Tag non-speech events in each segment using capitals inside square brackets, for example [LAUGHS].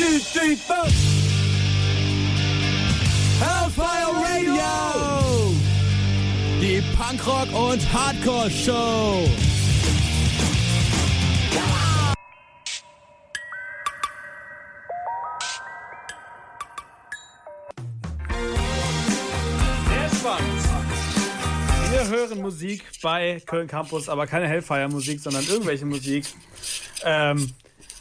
two, three, four. Punkrock- und Hardcore-Show! Sehr spannend. Wir hören Musik bei Köln Campus, aber keine Hellfire-Musik, sondern irgendwelche Musik. Ähm,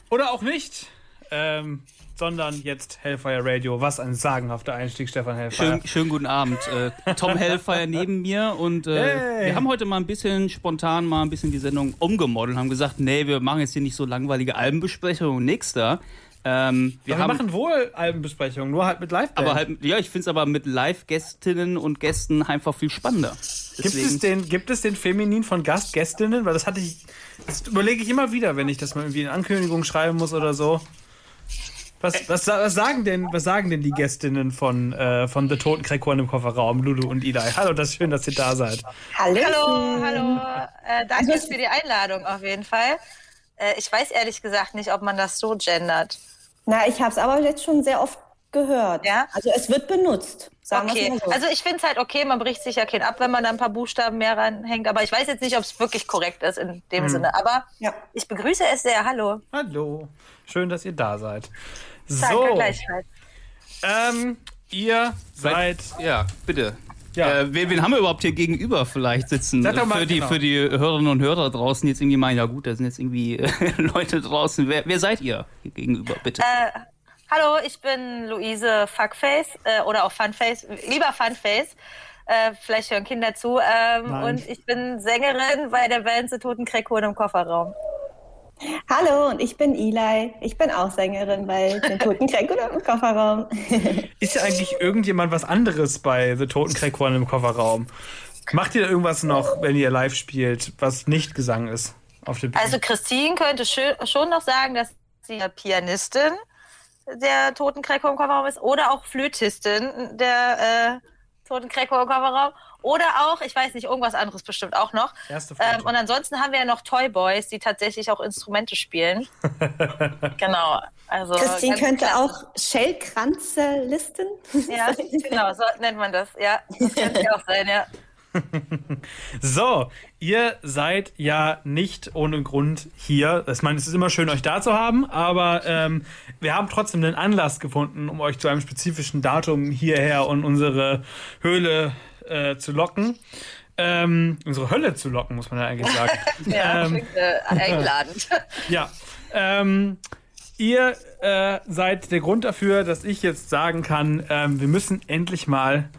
oder auch nicht. Ähm, sondern jetzt Hellfire Radio. Was ein sagenhafter Einstieg, Stefan Hellfire. Schön, schönen guten Abend. Äh, Tom [LAUGHS] Hellfire neben mir und äh, Hey. wir haben heute mal ein bisschen spontan mal ein bisschen die Sendung umgemodelt, haben gesagt, nee, wir machen jetzt hier nicht so langweilige Albenbesprechungen und nix da. Ähm, wir wir haben machen wohl Albenbesprechungen, nur halt mit live aber halt, ja, ich finde es aber mit Live-Gästinnen und Gästen einfach viel spannender. Gibt es, den, gibt es den Feminin von Gast, Gästinnen? Weil das hatte ich. Das überlege ich immer wieder, wenn ich das mal irgendwie in Ankündigung schreiben muss oder so. Was, was, was, sagen, denn, was sagen denn die Gästinnen von, äh, von The Toten Crackhorn im Kofferraum, Lulu und Eli? Hallo, das ist schön, dass ihr da seid. Hallo. Hallo, hallo. Äh, danke für die Einladung auf jeden Fall. Äh, ich weiß ehrlich gesagt nicht, ob man das so gendert. Na, ich habe es aber jetzt schon sehr oft gehört. Ja? Also es wird benutzt. Sagen Okay, mal so. also ich finde es halt okay, man bricht sich ja kein ab, wenn man da ein paar Buchstaben mehr reinhängt. Aber ich weiß jetzt nicht, ob es wirklich korrekt ist in dem Sinne. Aber Ja. ich begrüße es sehr. Hallo. Hallo, schön, dass ihr da seid. Danke So, gleichfalls. ähm, ihr seid. Ja, bitte. Ja. Äh, wen, wen haben wir überhaupt hier gegenüber vielleicht sitzen? Mal, für, die, genau. für die Hörerinnen und Hörer draußen jetzt irgendwie meinen, ja gut, da sind jetzt irgendwie äh, [LAUGHS] Leute draußen. Wer, wer seid ihr hier gegenüber, bitte? Äh, hallo, ich bin Luise Fuckface äh, oder auch Funface, lieber Funface. Äh, vielleicht hören Kinder zu. Ähm, und ich bin Sängerin bei der Band The Toten Crackhorn im Kofferraum. Hallo, und ich bin Eli. Ich bin auch Sängerin bei den [LAUGHS] Toten Crack oder im Kofferraum. [LAUGHS] Ist ja eigentlich irgendjemand was anderes bei The Toten Crackhorn im Kofferraum? Macht ihr irgendwas noch, wenn ihr live spielt, was nicht Gesang ist? Auf der Bühne? Also Christine könnte schon noch sagen, dass sie Pianistin der Toten Crackhorn im Kofferraum ist oder auch Flötistin der äh, Toten Crackhorn im Kofferraum oder auch, ich weiß nicht, irgendwas anderes bestimmt auch noch. Erste. Ähm, und ansonsten haben wir ja noch Toy Boys, die tatsächlich auch Instrumente spielen. [LAUGHS] genau. Also Christine könnte klasse. auch Shellkranze listen. [LAUGHS] Ja, genau, so nennt man das. Ja, das könnte ja auch sein, ja. [LAUGHS] So, ihr seid ja nicht ohne Grund hier. Ich meine, es ist immer schön, euch da zu haben, aber ähm, wir haben trotzdem einen Anlass gefunden, um euch zu einem spezifischen Datum hierher und unsere Höhle äh, zu locken. Ähm, unsere Hölle zu locken, muss man ja eigentlich sagen. [LAUGHS] Ja, ähm, klingt, äh, einladend. [LAUGHS] ja. Ähm, ihr äh, seid der Grund dafür, dass ich jetzt sagen kann, ähm, wir müssen endlich mal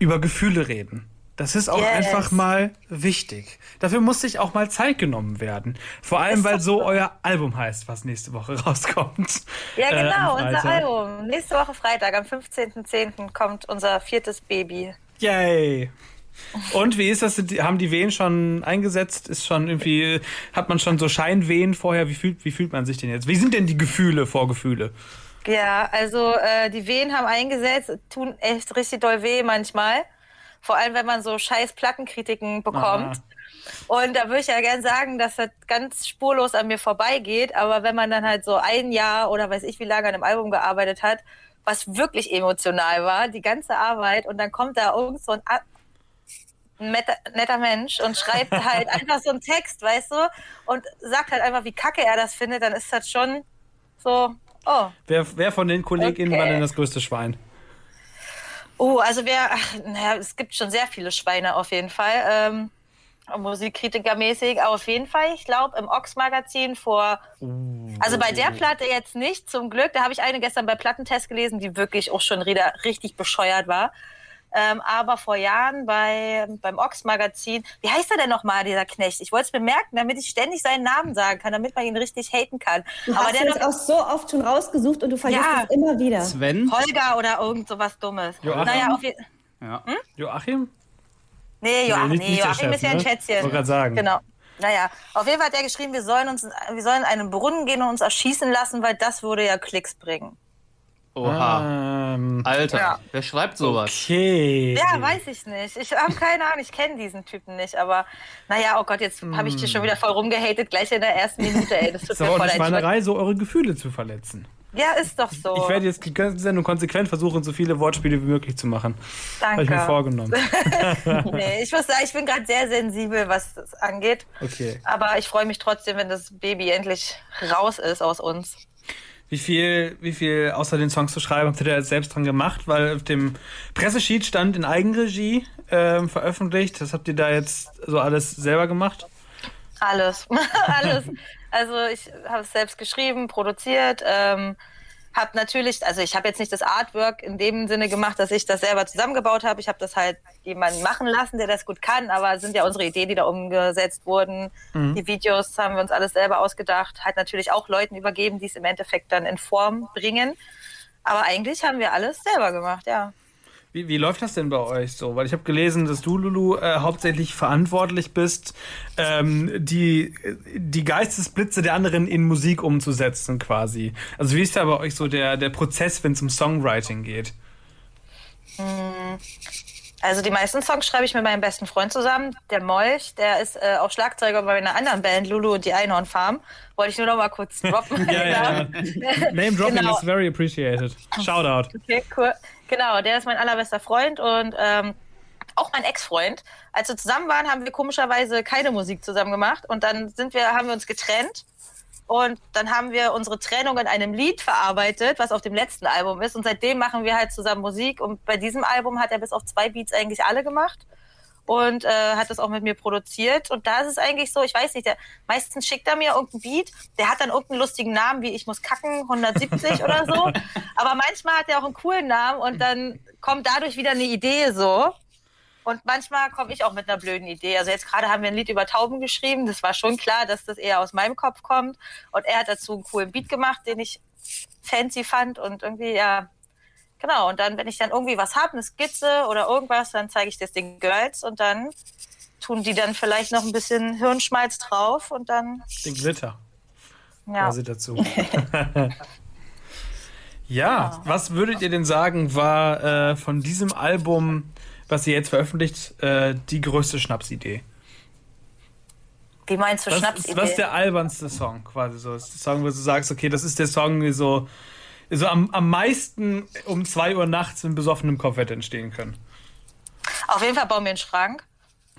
über Gefühle reden. Das ist auch Yes. einfach mal wichtig. Dafür muss sich auch mal Zeit genommen werden. Vor allem, weil so euer Album heißt, was nächste Woche [LAUGHS] rauskommt. Ja, Äh, genau, am unser. Album. Nächste Woche Freitag, am 15.10. kommt unser viertes Baby. Yay! Und wie ist das? Haben die Wehen schon eingesetzt? Ist schon irgendwie, hat man schon so Scheinwehen vorher? Wie fühlt, wie fühlt man sich denn jetzt? Wie sind denn die Gefühle, Vorgefühle? Ja, also äh, die Wehen haben eingesetzt, tun echt richtig doll weh manchmal. Vor allem, wenn man so scheiß Plattenkritiken bekommt. Und da würde ich ja gern sagen, dass das ganz spurlos an mir vorbeigeht. Aber wenn man dann halt so ein Jahr oder weiß ich wie lange an einem Album gearbeitet hat, was wirklich emotional war, die ganze Arbeit, und dann kommt da irgend so ein, netter Mensch und schreibt [LAUGHS] halt einfach so einen Text, weißt du, und sagt halt einfach, wie kacke er das findet, dann ist das schon so, oh, Wer, wer von den KollegInnen Okay. war denn das größte Schwein? Oh, also wer, ach, naja, es gibt schon sehr viele Schweine auf jeden Fall. Ähm, Musikkritikermäßig, aber auf jeden Fall, ich glaube, im Ox-Magazin vor, also bei der Platte jetzt nicht, zum Glück, da habe ich eine gestern bei Plattentest gelesen, die wirklich auch schon wieder richtig bescheuert war. Ähm, aber vor Jahren bei, beim Ox-Magazin, wie heißt er denn nochmal, dieser Knecht? Ich wollte es mir merken, damit ich ständig seinen Namen sagen kann, damit man ihn richtig haten kann. Du aber hast der es auch so oft schon rausgesucht und du vergisst Ja. es immer wieder. Sven? Holger oder irgend sowas Dummes. Joachim? Naja, auf jeden Ja. Joachim? Nee, Joachim, nee, nicht der Joachim Chef, ist ja ein ne? Schätzchen. Wollte grad sagen. Genau. Naja, auf jeden Fall hat er geschrieben, wir sollen uns, wir sollen in einen Brunnen gehen und uns erschießen lassen, weil das würde ja Klicks bringen. Oha. Ähm, Alter, Ja. wer schreibt sowas? okay. Ja, weiß ich nicht. Ich habe keine Ahnung, ich kenne diesen Typen nicht, aber naja, oh Gott, jetzt habe ich dir schon wieder voll rumgehatet, gleich in der ersten Minute, ey. Das tut Ist mir voll eine leid. Schweinerei, so eure Gefühle zu verletzen. Ja, ist doch so. Ich werde jetzt die ganze Sendung konsequent versuchen, so viele Wortspiele wie möglich zu machen. Danke. Habe ich mir vorgenommen. [LAUGHS] [LAUGHS] nee, ich muss sagen, ich bin gerade sehr sensibel, was das angeht. Okay. Aber ich freue mich trotzdem, wenn das Baby endlich raus ist aus uns. Wie viel, wie viel außer den Songs zu schreiben habt ihr da jetzt selbst dran gemacht? Weil auf dem Pressesheet stand in Eigenregie ähm, veröffentlicht. Das habt ihr da jetzt so alles selber gemacht? Alles. [LAUGHS] alles. [LAUGHS] Also ich habe es selbst geschrieben, produziert, ähm, habe natürlich, also ich habe jetzt nicht das Artwork in dem Sinne gemacht, dass ich das selber zusammengebaut habe. Ich habe das halt jemanden machen lassen, der das gut kann, aber es sind ja unsere Ideen, die da umgesetzt wurden. Mhm. Die Videos haben wir uns alles selber ausgedacht, halt natürlich auch Leuten übergeben, die es im Endeffekt dann in Form bringen. Aber eigentlich haben wir alles selber gemacht, ja. Wie, wie läuft das denn bei euch so? Weil ich habe gelesen, dass du, Lulu, äh, hauptsächlich verantwortlich bist, ähm, die, die Geistesblitze der anderen in Musik umzusetzen quasi. Also wie ist da bei euch so der, der Prozess, wenn es um Songwriting geht? Also die meisten Songs schreibe ich mit meinem besten Freund zusammen, der Molch, der ist äh, auch Schlagzeuger bei einer anderen Band, Lulu und die Einhornfarm. Wollte ich nur noch mal kurz [LAUGHS] droppen. Ja, ja, ja. [LAUGHS] Name dropping Genau. is very appreciated. Shout out. Okay, cool. Genau, der ist mein allerbester Freund und ähm, auch mein Ex-Freund. Als wir zusammen waren, haben wir komischerweise keine Musik zusammen gemacht und dann sind wir, haben wir uns getrennt und dann haben wir unsere Trennung in einem Lied verarbeitet, was auf dem letzten Album ist und seitdem machen wir halt zusammen Musik und bei diesem Album hat er bis auf zwei Beats eigentlich alle gemacht und äh, hat das auch mit mir produziert. Und da ist es eigentlich so, ich weiß nicht, der, meistens schickt er mir irgendein Beat, der hat dann irgendeinen lustigen Namen, wie ich muss kacken, 170 oder so. [LAUGHS] Aber manchmal hat er auch einen coolen Namen und dann kommt dadurch wieder eine Idee so. Und manchmal komme ich auch mit einer blöden Idee. Also jetzt gerade haben wir ein Lied über Tauben geschrieben. Das war schon klar, dass das eher aus meinem Kopf kommt. Und er hat dazu einen coolen Beat gemacht, den ich fancy fand und irgendwie, ja, Genau, und dann, wenn ich dann irgendwie was habe, eine Skizze oder irgendwas, dann zeige ich das den Girls und dann tun die dann vielleicht noch ein bisschen Hirnschmalz drauf und dann, Den Glitter ja. quasi dazu. [LAUGHS] ja, was würdet ihr denn sagen, war äh, von diesem Album, was ihr jetzt veröffentlicht, äh, die größte Schnapsidee? Wie meinst du Was, Schnapsidee? was ist der albernste Song quasi so? Ist der Song, wo du sagst, okay, das ist der Song, der so, so am, am meisten um 2 Uhr nachts in besoffenem Kopf hätte entstehen können. Auf jeden Fall bauen wir einen Schrank.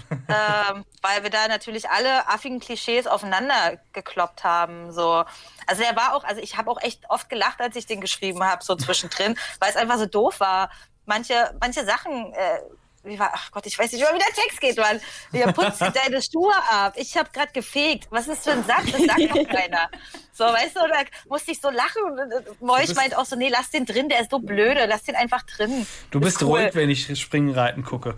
[LAUGHS] ähm, weil wir da natürlich alle affigen Klischees aufeinander gekloppt haben. So. Also er war auch, also ich habe auch echt oft gelacht, als ich den geschrieben habe, so zwischendrin, [LAUGHS] weil es einfach so doof war. Manche, manche Sachen, äh, wie war, ach Gott, ich weiß nicht, wie der Text geht, Mann. Ihr putzt [LAUGHS] deine Schuhe ab. Ich habe gerade gefegt. Was ist für ein Satz? Das sagt doch [LAUGHS] keiner. So, weißt du, da musste ich so lachen. Moich meint auch so, nee, lass den drin, der ist so blöde, lass den einfach drin. Du Ist bist cool. ruhig, wenn ich Springen reiten gucke.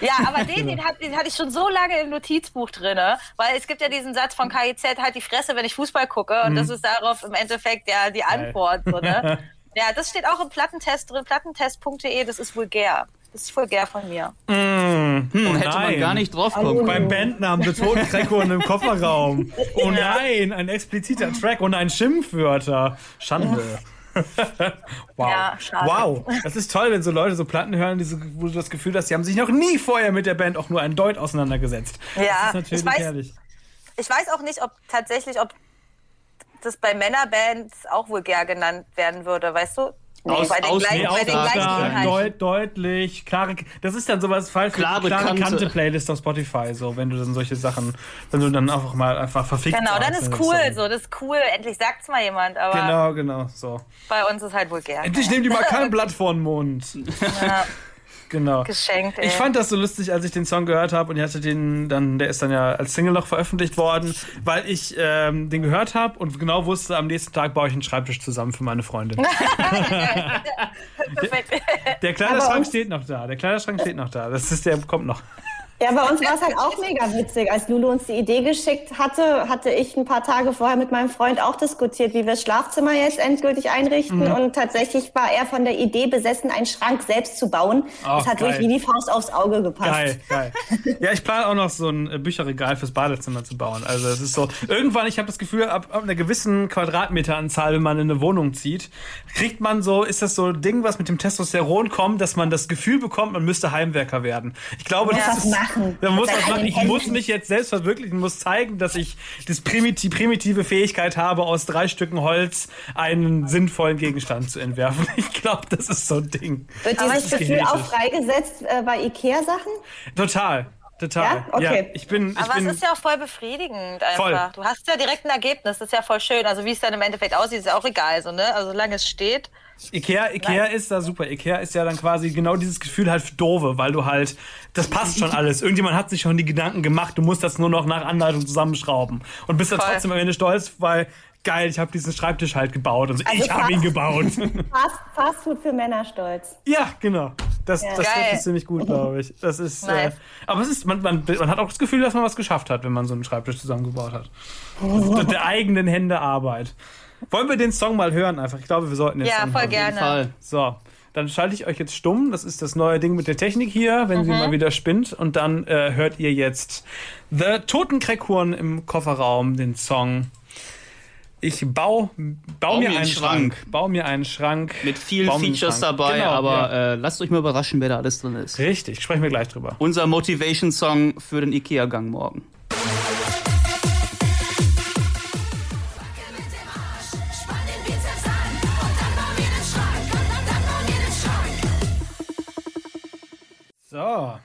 Ja, aber den, den, [LAUGHS] hat, den hatte ich schon so lange im Notizbuch drin, weil es gibt ja diesen Satz von KIZ, halt die Fresse, wenn ich Fußball gucke. Und das ist darauf im Endeffekt ja die Antwort. So, ne? Ja, das steht auch im Plattentest drin, plattentest.de, das ist vulgär. Das ist vulgär von mir. Hm, oh Hätte man nein. gar nicht drauf kommen. Beim Bandnamen der Toten Kreckhorn im [LAUGHS] Kofferraum. Oh nein, ein expliziter Track und ein Schimpfwörter. Schande. [LAUGHS] wow. Ja, wow. Das ist toll, wenn so Leute so Platten hören, die so, wo du das Gefühl hast, die haben sich noch nie vorher mit der Band auch nur ein Deut auseinandergesetzt. Ja, das ist natürlich ich weiß- herrlich. Ich weiß auch nicht, ob tatsächlich, ob das bei Männerbands auch vulgär genannt werden würde, weißt du? Aus- bei den aus- gleichen, nee, bei den aus- gleichen stark, Inhalten. deut, deutlich, klare, das ist dann sowas falsch Klare klare Kante. Kante Playlist auf Spotify, so wenn du dann solche Sachen, wenn du dann einfach mal einfach verfickt Genau, dann ist cool, so. so, das ist cool. Endlich sagt's mal jemand, aber Genau, genau, so. bei uns ist halt vulgär. Endlich nimm dir mal kein Blatt vor den Mund. Ja, Genau. geschenkt, ey. Ich fand das so lustig, als ich den Song gehört habe und ich hatte den dann, der ist dann ja als Single noch veröffentlicht worden, weil ich ähm, den gehört habe und genau wusste, am nächsten Tag baue ich einen Schreibtisch zusammen für meine Freundin. [LAUGHS] Der Aber Kleiderschrank steht noch da. Der Kleiderschrank steht noch da. Das ist der kommt noch. Ja, bei uns war es halt auch mega witzig. Als Lulu uns die Idee geschickt hatte, hatte ich ein paar Tage vorher mit meinem Freund auch diskutiert, wie wir das Schlafzimmer jetzt endgültig einrichten. Mhm. Und tatsächlich war er von der Idee besessen, einen Schrank selbst zu bauen. Oh, das hat geil. wirklich wie die Faust aufs Auge gepasst. Geil, geil. Ja, ich plane auch noch so ein äh, Bücherregal fürs Badezimmer zu bauen. Also es ist so, irgendwann, ich habe das Gefühl, ab, ab einer gewissen Quadratmeteranzahl, wenn man in eine Wohnung zieht, kriegt man so, ist das so ein Ding, was mit dem Testosteron kommt, dass man das Gefühl bekommt, man müsste Heimwerker werden. Ich glaube, Ja. das ist, machen machen. Da muss was machen. Ich muss mich jetzt selbst verwirklichen, muss zeigen, dass ich das primiti primitive Fähigkeit habe, aus drei Stücken Holz einen sinnvollen Gegenstand zu entwerfen. [LAUGHS] Ich glaube, das ist so ein Ding. Wird Aber dieses Gefühl genetisch. auch freigesetzt äh, bei Ikea-Sachen? Total. Total. Ja? Okay. ich bin, ich Aber bin es ist ja auch voll befriedigend einfach. Voll. Du hast ja direkt ein Ergebnis, das ist ja voll schön. Also wie es dann im Endeffekt aussieht, ist ja auch egal, so, ne? Also solange es steht. Ikea, Ikea ist da super. Ikea ist ja dann quasi genau dieses Gefühl halt für Dove, weil du halt, das passt schon alles. Irgendjemand hat sich schon die Gedanken gemacht, du musst das nur noch nach Anleitung zusammenschrauben. Und bist dann Voll. trotzdem am Ende stolz, weil, geil, ich habe diesen Schreibtisch halt gebaut. Also, Also ich habe ihn gebaut. [LAUGHS] Fast, Fast Food für Männer stolz. ja, genau. Das, das Geil. trifft es ziemlich gut, glaube ich. Das ist, äh, aber es ist, man, man, man hat auch das Gefühl, dass man was geschafft hat, wenn man so einen Schreibtisch zusammengebaut hat. Das [LAUGHS] ist der eigenen Hände Arbeit. Wollen wir den Song mal hören einfach? Ich glaube, wir sollten jetzt Ja, voll Auf jeden gerne. Fall. So, dann schalte ich euch jetzt stumm. Das ist das neue Ding mit der Technik hier, wenn sie mal wieder spinnt. Und dann äh, hört ihr jetzt The Totenkreckhorn im Kofferraum, den Song. Ich bau, bau, mir einen Schrank. Bau mir einen Schrank. Mit vielen mir Features Schrank. dabei, Genau, aber ja. äh, lasst euch mal überraschen, wer da alles drin ist. Richtig, sprechen wir gleich drüber. Unser Motivation-Song für den Ikea-Gang morgen. So.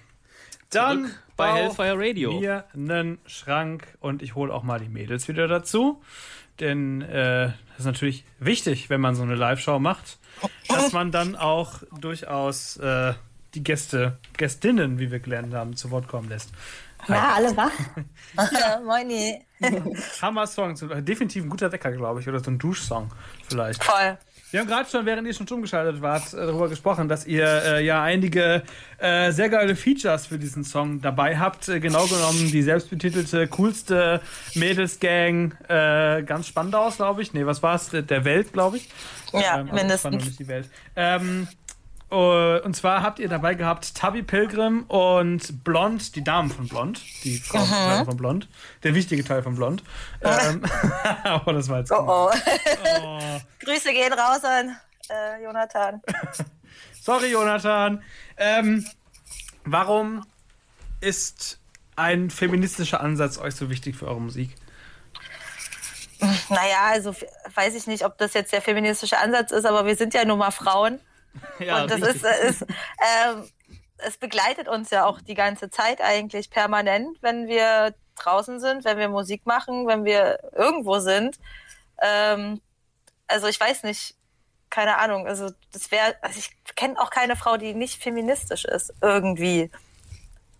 Dann Zurück bei Hellfire Radio. mir einen Schrank und ich hole auch mal die Mädels wieder dazu. Denn äh, das ist natürlich wichtig, wenn man so eine Live-Show macht, dass man dann auch durchaus äh, die Gäste, Gästinnen, wie wir gelernt haben, zu Wort kommen lässt. Ja, alle wach. [LAUGHS] Ja, Moini. Hammer-Song, so- definitiv ein guter Wecker, glaube ich, oder so ein Duschsong vielleicht. Voll. Wir haben gerade schon, während ihr schon stumm geschaltet wart, äh, darüber gesprochen, dass ihr äh, ja einige äh, sehr geile Features für diesen Song dabei habt. Äh, genau genommen die selbstbetitelte, coolste Mädelsgang äh, ganz Spandau's, glaube ich. Nee, was war's? Der- Der Welt, glaube ich. Ja, also mindestens. Nicht die Welt. Ähm, äh, und zwar habt ihr dabei gehabt Tabby Pilgrim und Blond, die Damen von Blond, die Frauen von Blond, der wichtige Teil von Blond. Ähm, [LAUGHS] aber das war jetzt Oh oh. [LAUGHS] Grüße gehen raus an äh, Jonathan. [LAUGHS] Sorry, Jonathan. Ähm, warum ist ein feministischer Ansatz euch so wichtig für eure Musik? Naja, also weiß ich nicht, ob das jetzt der feministische Ansatz ist, aber wir sind ja nun mal Frauen. [LAUGHS] Ja, und das richtig. ist, äh, ist ähm, es begleitet uns ja auch die ganze Zeit eigentlich permanent, wenn wir draußen sind, wenn wir Musik machen, wenn wir irgendwo sind. Ähm, also ich weiß nicht, keine Ahnung. Also das wäre, also ich kenne auch keine Frau, die nicht feministisch ist irgendwie,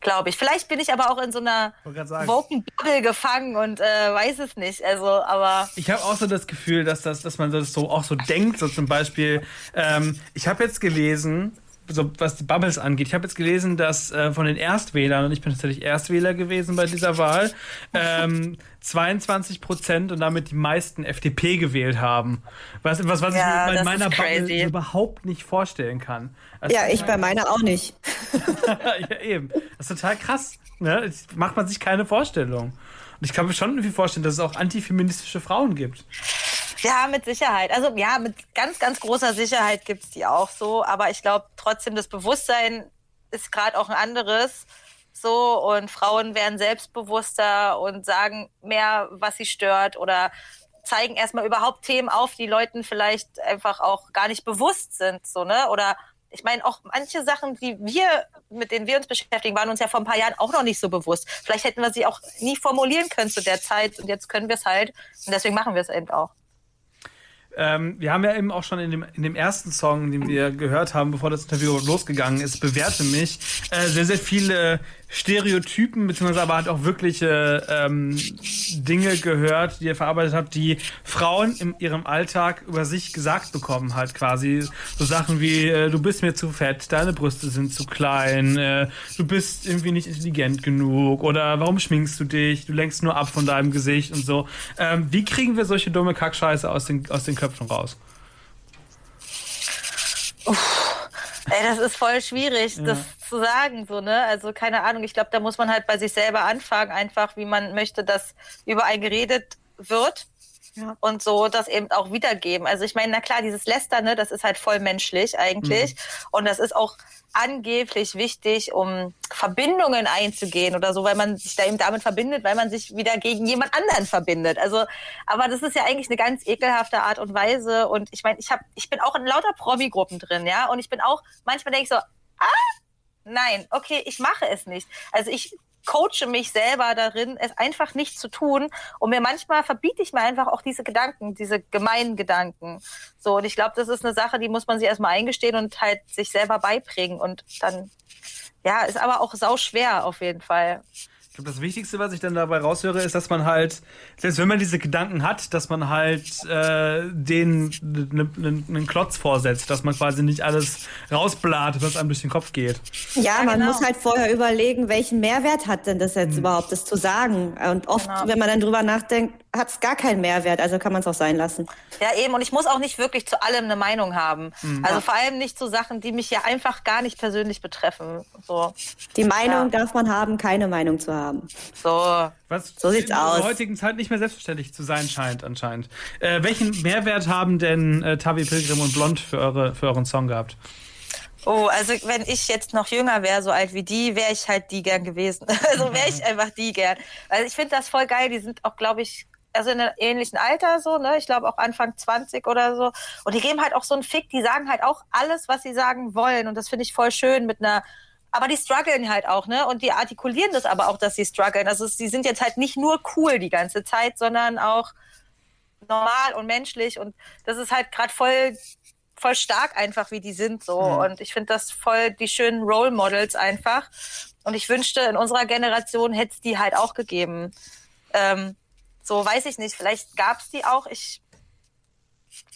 glaube ich. Vielleicht bin ich aber auch in so einer Wollte grad sagen. woken Bubble gefangen und äh, weiß es nicht. Also, aber Ich habe auch so das Gefühl, dass, das, dass man das so auch so denkt. So zum Beispiel, ähm, ich habe jetzt gelesen, so was die Bubbles angeht, ich habe jetzt gelesen, dass äh, von den Erstwählern, und ich bin tatsächlich Erstwähler gewesen bei dieser Wahl, ähm, [LAUGHS] 22 Prozent und damit die meisten FDP gewählt haben. Was, was, was Ja, ich mir das bei ist meiner Bubble überhaupt nicht vorstellen kann. Also, Ja, ich bei meiner auch nicht. [LAUGHS] ja, eben. Das ist total krass. Ne? Das macht man sich keine Vorstellung. Und ich kann mir schon irgendwie vorstellen, dass es auch antifeministische Frauen gibt. Ja, mit Sicherheit. Also ja, mit ganz, ganz großer Sicherheit gibt's die auch so. Aber ich glaube trotzdem, das Bewusstsein ist gerade auch ein anderes. So, und Frauen werden selbstbewusster und sagen mehr, was sie stört oder zeigen erstmal überhaupt Themen auf, die Leuten vielleicht einfach auch gar nicht bewusst sind. So, ne? Oder ich meine, auch manche Sachen, die wir, mit denen wir uns beschäftigen, waren uns ja vor ein paar Jahren auch noch nicht so bewusst. Vielleicht hätten wir sie auch nie formulieren können zu der Zeit und jetzt können wir es halt. Und deswegen machen wir es eben auch. Ähm, wir haben ja eben auch schon in dem, in dem ersten Song, den wir gehört haben, bevor das Interview losgegangen ist, bewährte mich, äh, sehr, sehr viele Stereotypen, beziehungsweise aber halt auch wirkliche ähm, Dinge gehört, die ihr verarbeitet habt, die Frauen in ihrem Alltag über sich gesagt bekommen halt quasi. So Sachen wie, äh, du bist mir zu fett, deine Brüste sind zu klein, äh, du bist irgendwie nicht intelligent genug oder warum schminkst du dich, du lenkst nur ab von deinem Gesicht und so. Ähm, wie kriegen wir solche dumme Kackscheiße aus den, aus den Köpfen raus? Ey, das ist voll schwierig, das zu sagen, so, ne? Also, keine Ahnung. Ich glaube, da muss man halt bei sich selber anfangen, einfach, wie man möchte, dass über einen geredet wird. Ja. und so das eben auch wiedergeben. Also ich meine, na klar, dieses Lästern, ne, das ist halt voll menschlich eigentlich. Und das ist auch angeblich wichtig, um Verbindungen einzugehen oder so, weil man sich da eben damit verbindet, weil man sich wieder gegen jemand anderen verbindet. Also, aber das ist ja eigentlich eine ganz ekelhafte Art und Weise. Und ich meine, ich habe, ich bin auch in lauter Promi-Gruppen drin, ja. Und ich bin auch, manchmal denke ich so, ah, nein, okay, ich mache es nicht. Also ich coache mich selber darin, es einfach nicht zu tun. Und mir manchmal verbiete ich mir einfach auch diese Gedanken, diese gemeinen Gedanken. So, und ich glaube, das ist eine Sache, die muss man sich erstmal eingestehen und halt sich selber beibringen. Und dann, ja, ist aber auch sau schwer auf jeden Fall. Glaube, das Wichtigste, was ich dann dabei raushöre, ist, dass man halt, selbst wenn man diese Gedanken hat, dass man halt äh, den einen Klotz vorsetzt, dass man quasi nicht alles rausbläht, was einem durch den Kopf geht. Ja, Ja, man genau. muss halt vorher überlegen, welchen Mehrwert hat denn das jetzt überhaupt, das zu sagen. Und oft, Genau. wenn man dann drüber nachdenkt, hat es gar keinen Mehrwert, also kann man es auch sein lassen. Ja, eben. Und ich muss auch nicht wirklich zu allem eine Meinung haben. Also vor allem nicht zu Sachen, die mich ja einfach gar nicht persönlich betreffen. So, Die Meinung Ja. darf man haben, keine Meinung zu haben. so. Was So sieht's in aus. der heutigen Zeit nicht mehr selbstverständlich zu sein scheint, anscheinend. Äh, welchen Mehrwert haben denn äh, Tabi Pilgrim und Blond für, eure, für euren Song gehabt? Oh, also wenn ich jetzt noch jünger wäre, so alt wie die, wäre ich halt die gern gewesen. [LAUGHS] Also wäre ich einfach die gern. Also ich finde das voll geil. Die sind auch, glaube ich, also in einem ähnlichen Alter so, ne? Ich glaube auch Anfang 20 oder so. Und die geben halt auch so einen Fick. Die sagen halt auch alles, was sie sagen wollen. Und das finde ich voll schön mit einer aber die strugglen halt auch, ne? Und die artikulieren das aber auch, dass sie strugglen. Also sie sind jetzt halt nicht nur cool die ganze Zeit, sondern auch normal und menschlich. Und das ist halt gerade voll, voll stark einfach, wie die sind so. Und ich finde das voll die schönen Role Models einfach. Und ich wünschte, in unserer Generation hätte es die halt auch gegeben. Ähm, so weiß ich nicht. Vielleicht gab es die auch. Ich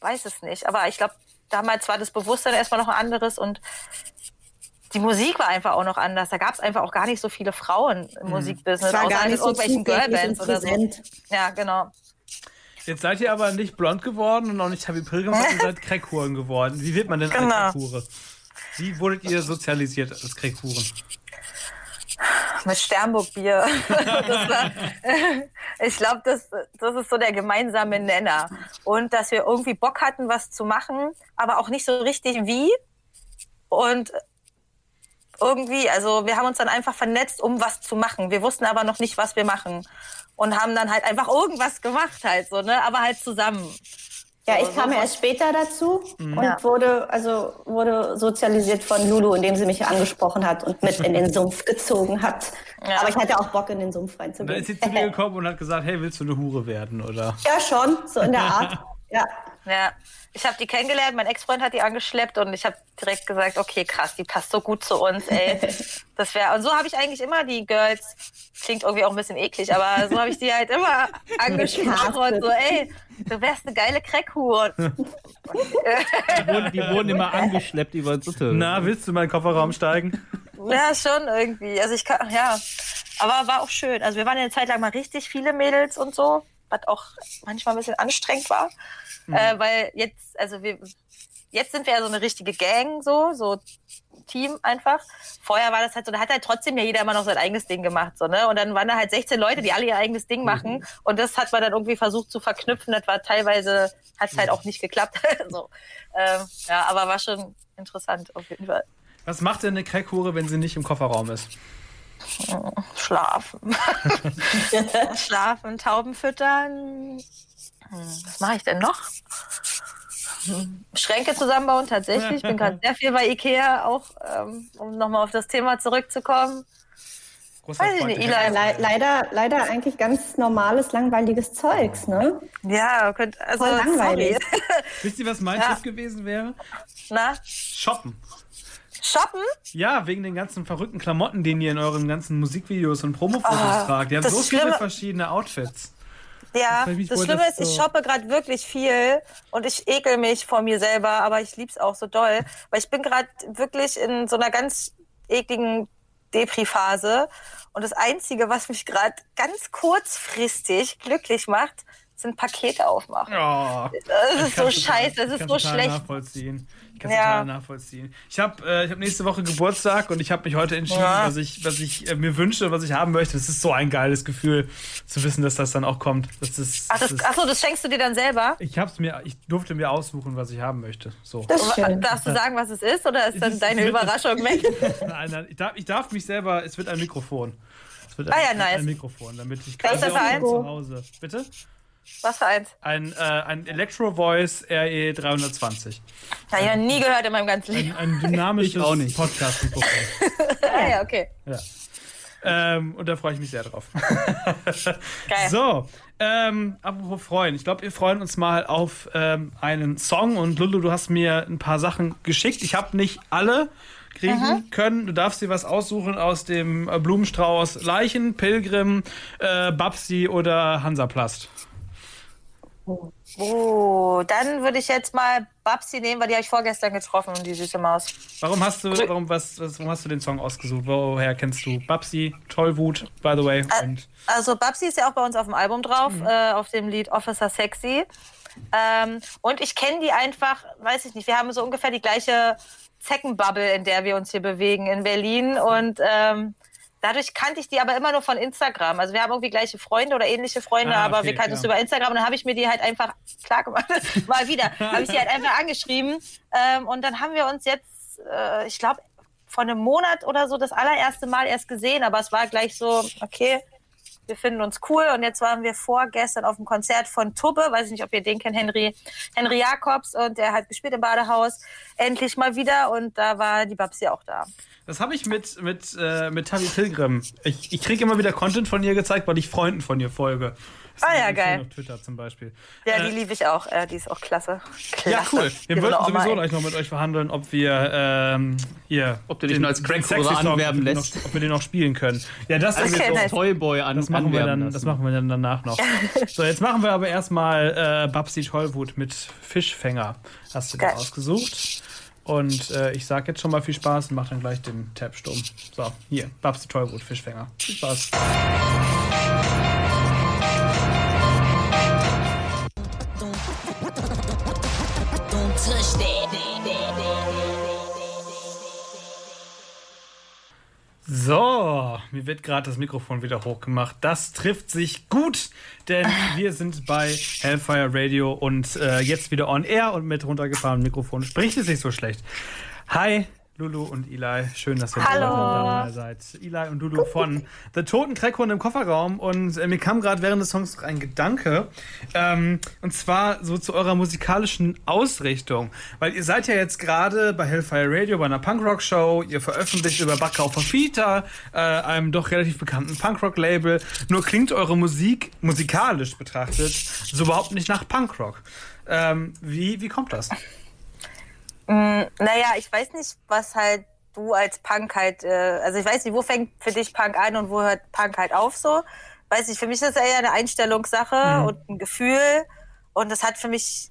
weiß es nicht. Aber ich glaube, damals war das Bewusstsein erstmal noch ein anderes und die Musik war einfach auch noch anders. Da gab es einfach auch gar nicht so viele Frauen im Musikbusiness, Es war außer gar in nicht so irgendwelchen Girlbands oder so. Ja, genau. Jetzt seid ihr aber nicht blond geworden und auch nicht Tabi Pilgrim, sondern ihr [LAUGHS] seid Crackhuren geworden. Wie wird man denn Genau. eine Crackhure? Wie wurdet ihr sozialisiert als Crackhuren? Mit Sternburg-Bier. [LAUGHS] War- ich glaube, das, das ist so der gemeinsame Nenner. Und dass wir irgendwie Bock hatten, was zu machen, aber auch nicht so richtig wie. Und irgendwie, also wir haben uns dann einfach vernetzt, um was zu machen. Wir wussten aber noch nicht, was wir machen. Und haben dann halt einfach irgendwas gemacht halt so, ne? Aber halt zusammen. Ja, ich kam erst später dazu und Ja. wurde, also wurde sozialisiert von Lulu, indem sie mich angesprochen hat und mit in den [LAUGHS] Sumpf gezogen hat. Ja. Aber ich hatte auch Bock, in den Sumpf Und dann reinzugehen. ist sie zu dir gekommen und hat gesagt, hey, willst du eine Hure werden, oder? ja, schon, so in der Art. [LAUGHS] Ja. Ja, ich habe die kennengelernt, mein Ex-Freund hat die angeschleppt und ich habe direkt gesagt, okay, krass, die passt so gut zu uns, ey. [LAUGHS] Das wäre und so habe ich eigentlich immer die Girls klingt irgendwie auch ein bisschen eklig, aber so habe ich die halt immer [LAUGHS] angesprochen und so, ey, du wärst eine geile Crackhure. [LAUGHS] Die wurden, die wurden immer angeschleppt über Sitte. Na, willst du in meinen Kofferraum steigen? Ja, schon irgendwie. Also ich kann, ja, aber war auch schön. Also wir waren eine Zeit lang mal richtig viele Mädels und so, was auch manchmal ein bisschen anstrengend war, äh, weil jetzt, also wir, jetzt sind wir ja so eine richtige Gang, so, so Team einfach. Vorher war das halt so, da hat halt trotzdem ja jeder immer noch sein eigenes Ding gemacht, so, ne? Und dann waren da halt 16 Leute, die alle ihr eigenes Ding machen. Und das hat man dann irgendwie versucht zu verknüpfen. Das war teilweise, hat es halt auch nicht geklappt. [LAUGHS] so. ähm, ja, aber war schon interessant auf jeden Fall. Was macht denn eine Crackhure, wenn sie nicht im Kofferraum ist? Schlafen. [LAUGHS] Schlafen, Tauben füttern. Was mache ich denn noch? Schränke zusammenbauen, tatsächlich. Ich bin gerade sehr viel bei Ikea, auch ähm, um nochmal auf das Thema zurückzukommen. Großer Weiß ich nicht, Eli. Le leider, leider eigentlich ganz normales, langweiliges Zeugs, ne? Ja, könnt, also, Voll langweilig. sorry. Wisst ihr, was mein Ja. Tipp gewesen wäre? Na, Shoppen. Shoppen? Ja, wegen den ganzen verrückten Klamotten, den ihr in euren ganzen Musikvideos und Promofotos Ah, tragt. Ihr habt das so viele Schlimme- verschiedene Outfits. Ja, das wo Schlimme das ist, ich so- shoppe gerade wirklich viel und ich ekel mich vor mir selber, aber ich lieb's auch so doll, weil ich bin gerade wirklich in so einer ganz ekligen Depri-Phase und das Einzige, was mich gerade ganz kurzfristig glücklich macht, sind Pakete aufmachen. Oh, Das ist so scheiße, das ist so schlecht. Nachvollziehen. Ich kann Ja. total nachvollziehen. Ich habe äh, ich hab nächste Woche Geburtstag und ich habe mich heute entschieden, Ja. was ich, was ich äh, mir wünsche, was ich haben möchte. Das ist so ein geiles Gefühl, zu wissen, dass das dann auch kommt. Das ist, Ach, das, ist, ach so, das schenkst du dir dann selber? ich hab's mir, ich durfte mir aussuchen, was ich haben möchte. So. Das ist schön. Darfst du sagen, was es ist, oder ist dann ist- deine es Überraschung weg? [LAUGHS] Nein, nein, ich darf, ich darf mich selber, es wird ein Mikrofon. Es wird Ah ein, ja, nice. ein Mikrofon, damit ich quasi auch zu Hause. Bitte? Was für eins? Ein, äh, ein Electro Voice RE 320. Hab ich noch nie gehört in meinem ganzen Leben. Ein, ein dynamisches Ich auch nicht. Podcast-Mikrofon. [LAUGHS] Ah ja, okay. Ja. Ähm, und da freue ich mich sehr drauf. [LAUGHS] Geil. So, ähm, apropos freuen. Ich glaube, wir freuen uns mal auf ähm, einen Song. Und Lulu, du hast mir ein paar Sachen geschickt. Ich habe nicht alle kriegen können. Du darfst dir was aussuchen aus dem äh, Blumenstrauß Leichen, Pilgrim, äh, Babsi oder Hansaplast. Oh, dann würde ich jetzt mal Babsi nehmen, weil die habe ich vorgestern getroffen, die süße Maus. Warum hast du, warum, was, was, warum hast du den Song ausgesucht? Woher kennst du Babsi? Tollwut, by the way. Und Also Babsi ist ja auch bei uns auf dem Album drauf, äh, auf dem Lied Officer Sexy. Ähm, und ich kenne die einfach, weiß ich nicht, wir haben so ungefähr die gleiche Zeckenbubble, in der wir uns hier bewegen in Berlin. Und ähm, dadurch kannte ich die aber immer nur von Instagram. Also wir haben irgendwie gleiche Freunde oder ähnliche Freunde, Ah, aber okay, wir kannten es ja. über Instagram. Und dann habe ich mir die halt einfach, klar gemacht, [LAUGHS] mal wieder, habe ich sie halt einfach angeschrieben. Ähm, und dann haben wir uns jetzt, äh, ich glaube, vor einem Monat oder so das allererste Mal erst gesehen. Aber es war gleich so, okay, wir finden uns cool. Und jetzt waren wir vorgestern auf dem Konzert von Tubbe, weiß ich nicht, ob ihr den kennt, Henry, Henry Jakobs. Und der hat gespielt im Badehaus. Endlich mal wieder. Und da war die Babsi auch da. Das habe ich mit, mit, äh, mit Tavi Pilgrim. Ich, ich kriege immer wieder Content von ihr gezeigt, weil ich Freunden von ihr folge. Das Ah ja, geil. Auf Twitter zum Beispiel. Ja, Äh, die liebe ich auch. Äh, die ist auch klasse. klasse. Ja, cool. Wir Die wollten Oma, sowieso gleich noch mit euch verhandeln, ob wir ähm, hier. Ob du dich nur als Song, anwerben lässt. Noch, ob wir den noch spielen können. Ja, das, Also ist Okay, jetzt nice. auch Toyboy an, das machen wir anwerben dann, lassen. das machen wir dann danach noch. [LAUGHS] so, jetzt machen wir aber erstmal äh, Babsi Tollwut mit Fischfänger. Hast du dir ausgesucht? Und äh, ich sag jetzt schon mal viel Spaß und mach dann gleich den Tab stumm. So, hier, Babsi Tollwut, Fischfänger. Viel Spaß. So, mir wird gerade das Mikrofon wieder hochgemacht. Das trifft sich gut, denn wir sind bei Hellfire Radio und äh, jetzt wieder on air und mit runtergefahrenem Mikrofon spricht es nicht so schlecht. Hi, Lulu und Eli. Schön, dass ihr dabei seid. Eli und Lulu von The Toten Creckhund im Kofferraum. Und äh, mir kam gerade während des Songs noch ein Gedanke. Ähm, und zwar so zu eurer musikalischen Ausrichtung. Weil ihr seid ja jetzt gerade bei Hellfire Radio, bei einer Punkrock-Show. Ihr veröffentlicht über Backau Fafita, äh, einem doch relativ bekannten Punkrock-Label. Nur klingt eure Musik musikalisch betrachtet so überhaupt nicht nach Punkrock. Ähm, wie, wie kommt das? Naja, ich weiß nicht, was halt du als Punk halt, äh, also ich weiß nicht, wo fängt für dich Punk an und wo hört Punk halt auf so. Weiß nicht, für mich ist das eher eine Einstellungssache und ein Gefühl und das hat für mich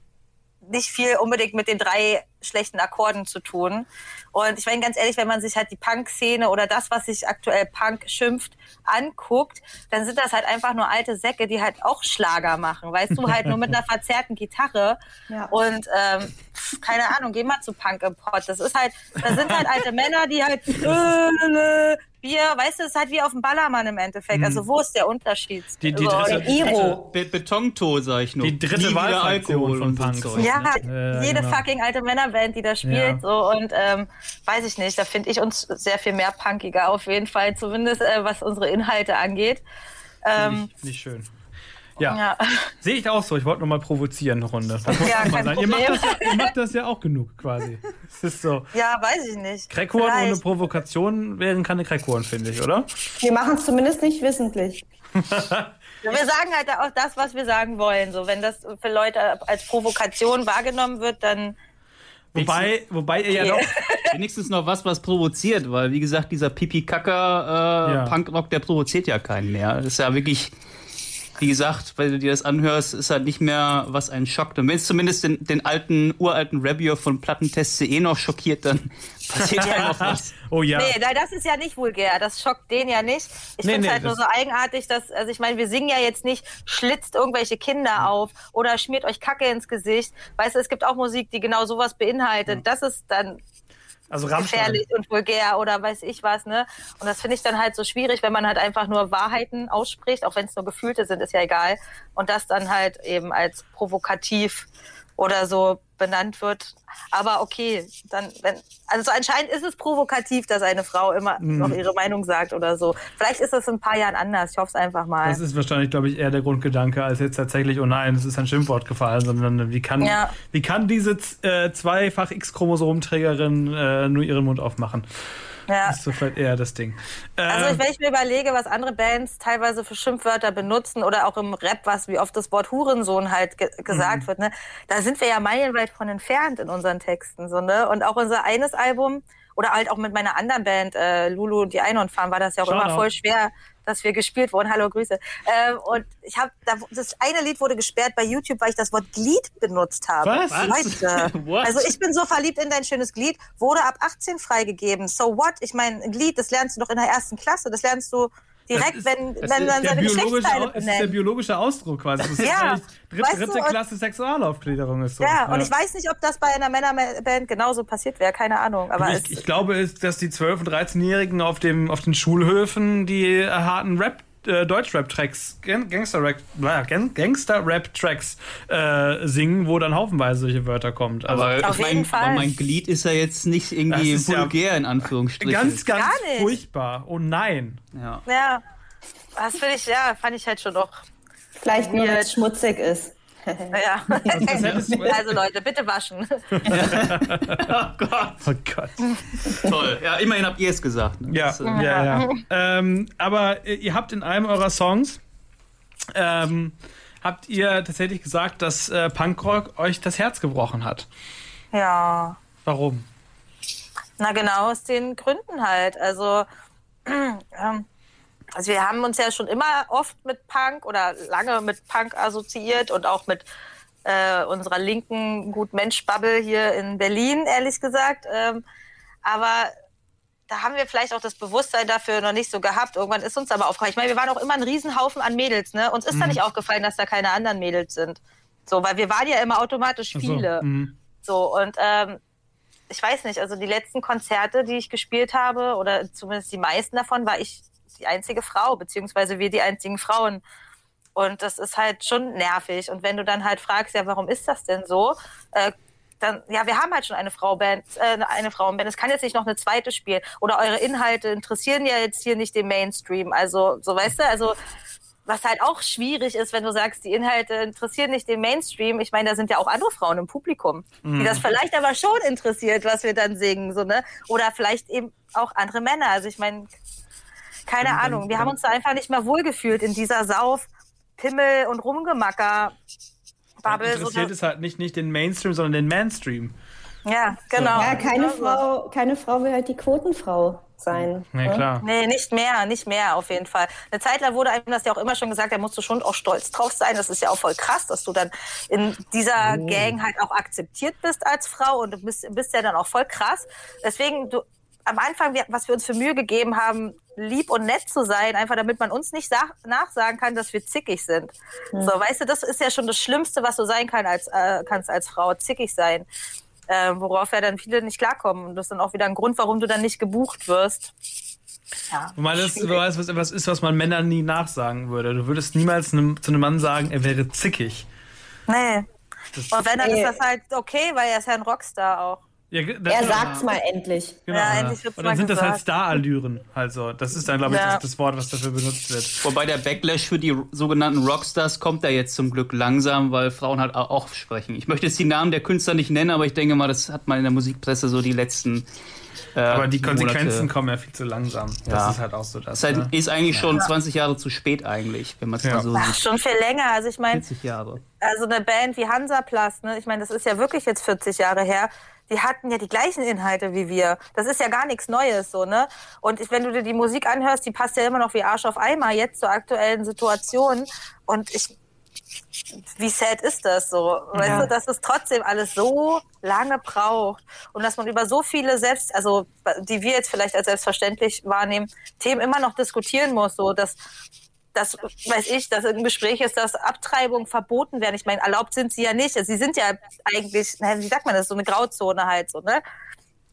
nicht viel unbedingt mit den drei schlechten Akkorden zu tun. Und ich meine ganz ehrlich, wenn man sich halt die Punk-Szene oder das, was sich aktuell Punk schimpft, anguckt, dann sind das halt einfach nur alte Säcke, die halt auch Schlager machen, weißt du, halt nur mit einer [LAUGHS] verzerrten Gitarre. Ja. Und ähm, keine Ahnung, geh mal zu Punk im Pott. Das ist halt, da sind halt alte Männer, die halt äh, [LAUGHS] Bier, weißt du, das ist halt wie auf dem Ballermann im Endeffekt. Also wo ist der Unterschied? Mhm. Die- die dritte- Iro. Be Betonto, sag ich nur. Die dritte Wahlfraktion Alkohol von Punk. Zeug, Ja, ne? Ja, jede genau. fucking alte Männerband, die da spielt, Ja. so und ähm, weiß ich nicht, da finde ich uns sehr viel mehr punkiger auf jeden Fall, zumindest äh, was unsere Inhalte angeht. Ähm, Nicht, nicht schön. Ja, ja. sehe ich auch so. Ich wollte nur mal provozieren eine Runde. Das muss Ja, auch mal kein sein. Ihr macht, Problem. das ja, ihr macht das ja auch genug quasi. Es ist so. ja, weiß ich nicht. Crackhorn ohne. Provokation wären keine Crackhorn, finde ich, oder? Wir machen es zumindest nicht wissentlich. [LAUGHS] Wir sagen halt auch das, was wir sagen wollen. So, wenn das für Leute als Provokation wahrgenommen wird, dann Wobei, wobei ihr ja Ja. doch. [LAUGHS] Wenigstens noch was, was provoziert, weil wie gesagt, dieser Pipi-Kacker äh, Ja. Punkrock, der provoziert ja keinen mehr. Das ist ja wirklich wie gesagt, weil du dir das anhörst, ist halt nicht mehr, was einen schockt. Und wenn es zumindest den, den alten, uralten Reviewer von Plattentest.de noch schockiert, dann [LAUGHS] passiert ja noch was. Oh ja. Nee, nein, das ist ja nicht vulgär. Das schockt den ja nicht. Ich Nee, finde es nee, halt nur so eigenartig, dass, also ich meine, wir singen ja jetzt nicht, schlitzt irgendwelche Kinder auf oder schmiert euch Kacke ins Gesicht. Weißt du, es gibt auch Musik, die genau sowas beinhaltet. Das ist dann Also Rammstein. gefährlich und vulgär oder weiß ich was, ne? Und das finde ich dann halt so schwierig, wenn man halt einfach nur Wahrheiten ausspricht, auch wenn es nur Gefühlte sind, ist ja egal. Und das dann halt eben als provokativ oder so benannt wird. Aber okay, dann, wenn, also anscheinend ist es provokativ, dass eine Frau immer Mhm. noch ihre Meinung sagt oder so. Vielleicht ist das in ein paar Jahren anders. Ich hoffe es einfach mal. Das ist wahrscheinlich, glaube ich, eher der Grundgedanke, als jetzt tatsächlich, oh nein, es ist ein Schimpfwort gefallen, sondern wie kann, Ja. wie kann diese äh, zweifach X-Chromosomträgerin äh, nur ihren Mund aufmachen? Ja. Das ist so vielleicht eher das Ding. Also Ähm, wenn ich mir überlege, was andere Bands teilweise für Schimpfwörter benutzen oder auch im Rap, was wie oft das Wort Hurensohn halt ge gesagt wird, ne, da sind wir ja meilenweit von entfernt in unseren Texten, so ne. Und auch unser eines Album oder halt auch mit meiner anderen Band äh, Lulu und die Einhornfarm war das ja auch Shoutout. immer voll schwer, dass wir gespielt wurden. Hallo Grüße. Ähm, und ich habe das eine Lied wurde gesperrt bei YouTube, weil ich das Wort Glied benutzt habe. Was? [LAUGHS] What? Also ich bin so verliebt in dein schönes Glied, wurde ab 18 freigegeben. So what? Ich meine, ein Glied, das lernst du doch in der ersten Klasse. Das lernst du direkt, ist- wenn, das wenn ist man seine Geschlechtsteile Au- es ist der benennt. biologische Ausdruck quasi. Das ist Ja, wahrscheinlich dritte, weißt dritte Klasse Sexualaufklärung ist so. Ja, und ich weiß nicht, ob das bei einer Männerband genauso passiert wäre, keine Ahnung. Aber ich, ich glaube, dass die 12- und 13-Jährigen auf, dem, auf den Schulhöfen die harten Rap, äh, Deutsch-Rap-Tracks, Gan- Gangster-Rap äh, Gangster-Rap-Tracks singen, wo dann haufenweise solche Wörter kommt. Also Aber, Auf ich jeden mein, Fall. aber mein Glied ist ja jetzt nicht irgendwie ist ja vulgär in Anführungsstrichen. ganz, ganz furchtbar. Oh nein. ja. ja, das finde ich, ja, fand ich halt schon doch. Vielleicht nur, wenn es schmutzig ist. Ja. [LAUGHS] du- Also Leute, bitte waschen. [LAUGHS] Oh Gott. Oh Gott. Toll. Ja, immerhin habt ihr es gesagt. Ne? Ja, Das, äh, ja, ja. ähm, aber äh, ihr habt in einem eurer Songs ähm, habt ihr tatsächlich gesagt, dass äh, Punkrock euch das Herz gebrochen hat. Ja. Warum? Na genau aus den Gründen halt. Also, [CLEARS THROAT] ähm, also wir haben uns ja schon immer oft mit Punk oder lange mit Punk assoziiert und auch mit äh, unserer linken Gut-Mensch-Bubble hier in Berlin, ehrlich gesagt. Ähm, aber da haben wir vielleicht auch das Bewusstsein dafür noch nicht so gehabt. Irgendwann ist uns aber aufgefallen. Ich meine, wir waren auch immer ein Riesenhaufen an Mädels. Ne? Uns ist da nicht aufgefallen, dass da keine anderen Mädels sind. So, weil wir waren ja immer automatisch Ach so, viele. mhm. So, und ähm, ich weiß nicht, also die letzten Konzerte, die ich gespielt habe, oder zumindest die meisten davon, war ich die einzige Frau, beziehungsweise wir die einzigen Frauen. Und das ist halt schon nervig. Und wenn du dann halt fragst, ja, warum ist das denn so? Äh, dann, ja, wir haben halt schon eine Frauenband, äh, eine Frauenband. Es kann jetzt nicht noch eine zweite spielen. Oder eure Inhalte interessieren ja jetzt hier nicht den Mainstream. Also, so weißt du, also was halt auch schwierig ist, wenn du sagst, die Inhalte interessieren nicht den Mainstream. Ich meine, da sind ja auch andere Frauen im Publikum, die das vielleicht aber schon interessiert, was wir dann singen, so ne? Oder vielleicht eben auch andere Männer. Also ich meine, keine Ahnung. Wir haben uns da einfach nicht mehr wohlgefühlt in dieser Sauf, Pimmel und Rumgemacker. Bubble. So, Interessiert es halt nicht, nicht den Mainstream, sondern den Manstream. ja, genau. Ja, keine Genau so. Frau, keine Frau will halt die Quotenfrau sein. Ja, ne? klar. Nee, nicht mehr, nicht mehr auf jeden Fall. Eine Zeit lang wurde einem das ja auch immer schon gesagt, da musst du schon auch stolz drauf sein. Das ist ja auch voll krass, dass du dann in dieser Gang halt auch akzeptiert bist als Frau und du bist, bist ja dann auch voll krass. Deswegen, du, am Anfang, was wir uns für Mühe gegeben haben, lieb und nett zu sein, einfach damit man uns nicht sag, nachsagen kann, dass wir zickig sind. So, weißt du, das ist ja schon das Schlimmste, was du sein kann als, äh, kannst als Frau, zickig sein. Äh, worauf ja dann viele nicht klarkommen. Und das ist dann auch wieder ein Grund, warum du dann nicht gebucht wirst. Ja, Wobei das schwierig. was, was etwas ist, was man Männern nie nachsagen würde. Du würdest niemals einem, zu einem Mann sagen, er wäre zickig. Nee. Und wenn, dann Nee. ist das halt okay, weil er ist ja ein Rockstar auch. Ja, das, Er sagt's mal endlich. Genau, Ja, endlich wird's Und dann sind das halt gesagt. Starallüren. Also, das ist dann, glaube ich, Ja. das, das Wort, was dafür benutzt wird. Wobei der Backlash für die sogenannten Rockstars kommt da jetzt zum Glück langsam, weil Frauen halt au- auch sprechen. Ich möchte jetzt die Namen der Künstler nicht nennen, aber ich denke mal, das hat man in der Musikpresse so die letzten. Äh, Aber die Konsequenzen Monate. kommen ja viel zu langsam. Das Ja. ist halt auch so das. Das ist, ne? halt, ist eigentlich schon 20 Jahre zu spät eigentlich, wenn man es Ja. mal so Ach, sieht. schon viel länger. Also ich meine, 40 Jahre. also eine Band wie Hansaplast, ne, ich meine, das ist ja wirklich jetzt 40 Jahre her, die hatten ja die gleichen Inhalte wie wir. Das ist ja gar nichts Neues, so, ne? Und ich, wenn du dir die Musik anhörst, die passt ja immer noch wie Arsch auf Eimer jetzt zur aktuellen Situation. Und ich, wie sad ist das so? Weißt du, dass es trotzdem alles so lange braucht und dass man über so viele selbst, also die wir jetzt vielleicht als selbstverständlich wahrnehmen, Themen immer noch diskutieren muss, so dass das weiß ich, dass im Gespräch ist, dass Abtreibungen verboten werden. Ich meine, erlaubt sind sie ja nicht. Sie sind ja eigentlich, na, wie sagt man das, so eine Grauzone halt so, ne?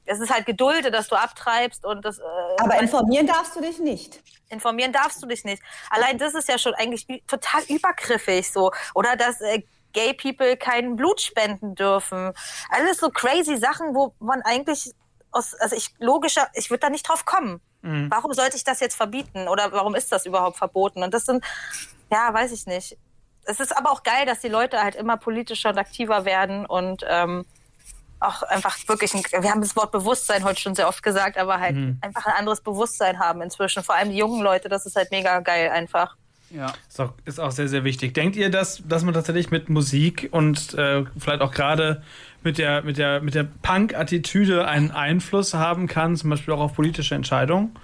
Es ist halt geduldet, dass du abtreibst und das. Äh, Aber informieren darfst du dich nicht. informieren darfst du dich nicht. Allein das ist ja schon eigentlich total übergriffig so. Oder dass äh, Gay People kein Blut spenden dürfen. Alles so crazy Sachen, wo man eigentlich aus, also ich logischer, ich würde da nicht drauf kommen. Warum sollte ich das jetzt verbieten? Oder warum ist das überhaupt verboten? Und das sind, ja, weiß ich nicht. Es ist aber auch geil, dass die Leute halt immer politischer und aktiver werden und ähm, auch einfach wirklich, ein, wir haben das Wort Bewusstsein heute schon sehr oft gesagt, aber halt einfach ein anderes Bewusstsein haben inzwischen. Vor allem die jungen Leute, das ist halt mega geil einfach. Ja. Ist auch, ist auch sehr, sehr wichtig. Denkt ihr, dass, dass man tatsächlich mit Musik und äh, vielleicht auch gerade mit der, mit der, mit der Punk-Attitüde einen Einfluss haben kann, zum Beispiel auch auf politische Entscheidungen?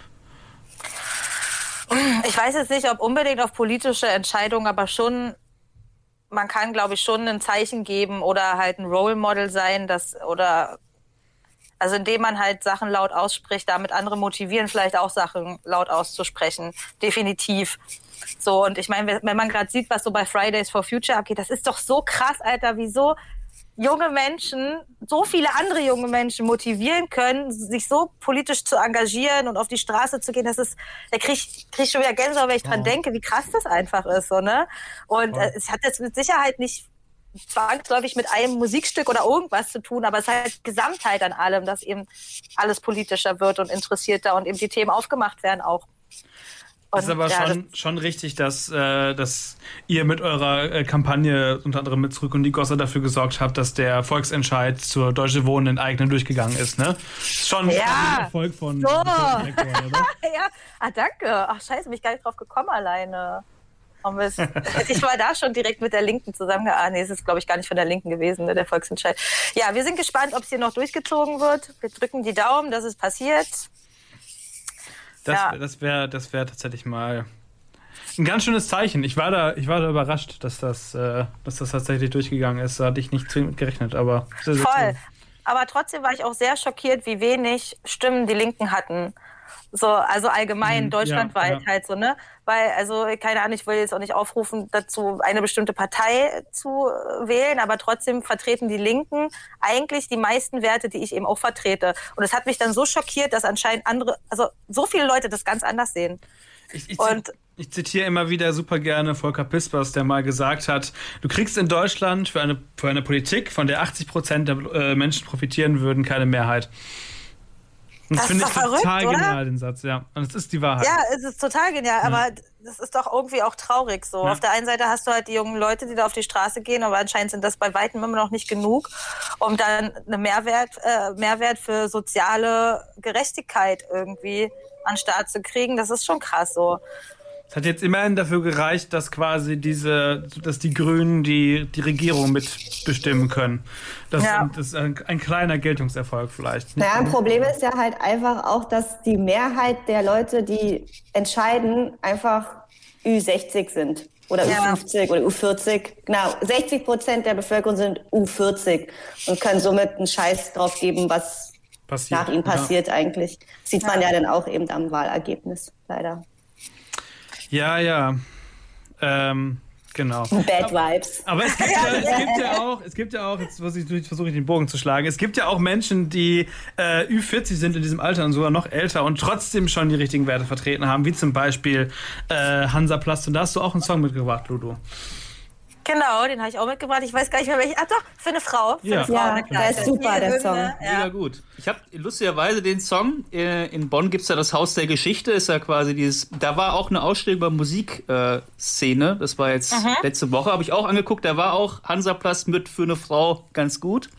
Ich weiß jetzt nicht, ob unbedingt auf politische Entscheidungen, aber schon, man kann, glaube ich, schon ein Zeichen geben oder halt ein Role Model sein, das oder also indem man halt Sachen laut ausspricht, damit andere motivieren, vielleicht auch Sachen laut auszusprechen. Definitiv. So, und ich meine, wenn man gerade sieht, was so bei Fridays for Future abgeht, das ist doch so krass, Alter, wieso junge Menschen, so viele andere junge Menschen motivieren können, sich so politisch zu engagieren und auf die Straße zu gehen, das ist, da krieg ich, krieg ich schon wieder Gänsehaut, wenn ich dran denke, wie krass das einfach ist, so, ne? Und äh, es hat jetzt mit Sicherheit nicht zwangsläufig mit einem Musikstück oder irgendwas zu tun, aber es ist halt Gesamtheit an allem, dass eben alles politischer wird und interessierter und eben die Themen aufgemacht werden auch. Und, ist aber ja, schon, schon richtig, dass, äh, dass ihr mit eurer äh, Kampagne unter anderem mit Zurück und die Gosse dafür gesorgt habt, dass der Volksentscheid zur Deutsche Wohnen enteignen durchgegangen ist, ne? Ist schon Ja. ein Erfolg von So. von oder? [LAUGHS] ja, ah, danke. Ach, scheiße, bin ich gar nicht drauf gekommen alleine. Oh, [LAUGHS] ich war da schon direkt mit der Linken zusammen. Ah, nee, es ist, glaube ich, gar nicht von der Linken gewesen, ne, der Volksentscheid. Ja, wir sind gespannt, ob es hier noch durchgezogen wird. Wir drücken die Daumen, dass es passiert. Das, Ja. das wäre das wär tatsächlich mal ein ganz schönes Zeichen. Ich war da, ich war da überrascht, dass das, äh, dass das tatsächlich durchgegangen ist. Da hatte ich nicht zwingend gerechnet, aber sehr, sehr Voll. cool. Aber trotzdem war ich auch sehr schockiert, wie wenig Stimmen die Linken hatten. So, also allgemein Mhm, deutschlandweit ja, halt so, ne? Weil, also, keine Ahnung, ich will jetzt auch nicht aufrufen, dazu eine bestimmte Partei zu äh, wählen, aber trotzdem vertreten die Linken eigentlich die meisten Werte, die ich eben auch vertrete. Und es hat mich dann so schockiert, dass anscheinend andere, also so viele Leute das ganz anders sehen. Ich, ich, Und- ich zitiere immer wieder super gerne Volker Pispers, der mal gesagt hat, du kriegst in Deutschland für eine, für eine Politik, von der 80 Prozent der äh, Menschen profitieren würden, keine Mehrheit. Das finde ich verrückt, total oder? genial, den Satz, ja. Und es ist die Wahrheit. Ja, es ist total genial, aber das ist doch irgendwie auch traurig so. Ja. Auf der einen Seite hast du halt die jungen Leute, die da auf die Straße gehen, aber anscheinend sind das bei weitem immer noch nicht genug, um dann eine Mehrwert, äh, Mehrwert für soziale Gerechtigkeit irgendwie an den Start zu kriegen. Das ist schon krass so. Es hat jetzt immerhin dafür gereicht, dass quasi diese, dass die Grünen die, die Regierung mitbestimmen können. Das, Ja. das ist ein, ein kleiner Geltungserfolg vielleicht. Naja, ein Problem ist ja halt einfach auch, dass die Mehrheit der Leute, die entscheiden, einfach Ü60 sind. Oder Ja. U50 oder U40. Genau, 60 Prozent der Bevölkerung sind U40 und können somit einen Scheiß drauf geben, was passiert. nach ihnen passiert eigentlich. Sieht man ja dann auch eben am Wahlergebnis, leider. Ja, ja. Ähm, genau. Bad Vibes. Aber es gibt [LAUGHS] ja, es gibt ja auch, es gibt ja auch, jetzt versuche ich, versuche ich den Bogen zu schlagen, es gibt ja auch Menschen, die äh, Ü40 sind in diesem Alter und sogar noch älter und trotzdem schon die richtigen Werte vertreten haben, wie zum Beispiel äh, Hansa Plast. Und da hast du auch einen Song mitgebracht, Ludo. Genau, den habe ich auch mitgebracht. Ich weiß gar nicht mehr welchen. Ah doch, für eine Frau. Für Ja. eine Frau. Ja, na klar. der ist super, der Song. Hymne, Mega Ja. gut. Ich habe lustigerweise den Song, äh, in Bonn gibt's ja das Haus der Geschichte, ist ja quasi dieses, da war auch eine Ausstellung über Musikszene, äh, das war jetzt letzte Woche, habe ich auch angeguckt, da war auch Hansaplatz mit für eine Frau ganz gut.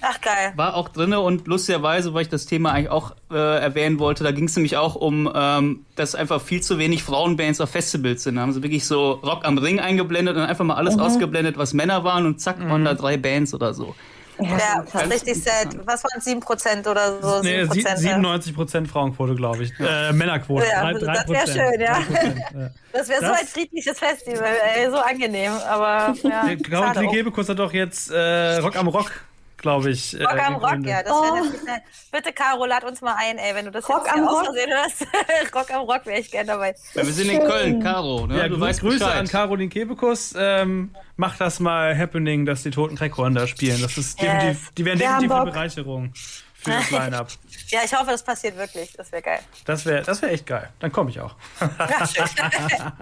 Ach geil. War auch drinne und lustigerweise, weil ich das Thema eigentlich auch äh, erwähnen wollte, da ging es nämlich auch um, ähm, dass einfach viel zu wenig Frauenbands auf Festivals sind. Da haben sie wirklich so Rock am Ring eingeblendet und einfach mal alles ausgeblendet, was Männer waren und zack, waren da drei Bands oder so. Ja, das ist richtig sad. Was waren 7% oder so? Nee, 7%, sie- ja. 97% Frauenquote, glaube ich. Äh, Männerquote. Ja, Drei- das drei wär Prozent. schön, ja. Drei Prozent, ja. [LAUGHS] Das wäre so ein friedliches Festival, ey, so angenehm. Aber [LAUGHS] ja, Claudia schade auch. Klegebekus hat doch jetzt äh, Rock am Rock, glaube ich. äh, Rock am Rock, gegründet. ja, Oh. nett. Bitte, Caro, lad uns mal ein, ey, wenn du das Rock jetzt am Rock? Hörst. [LAUGHS] Rock am Rock wäre ich gerne dabei. Ja, wir sind in Köln, Caro. Ne? Ja, du weißt Grüße Bescheid. an Caroline Kebekus. Ähm, mach das mal happening, dass die Toten Crackhorn da spielen. Das ist Yes. definitiv, die wären definitiv eine. Bereicherung für das Line-Up. [LAUGHS] Ja, ich hoffe, das passiert wirklich. Das wäre geil. Das wäre das wär echt geil. Dann komme ich auch. Ja. [LAUGHS]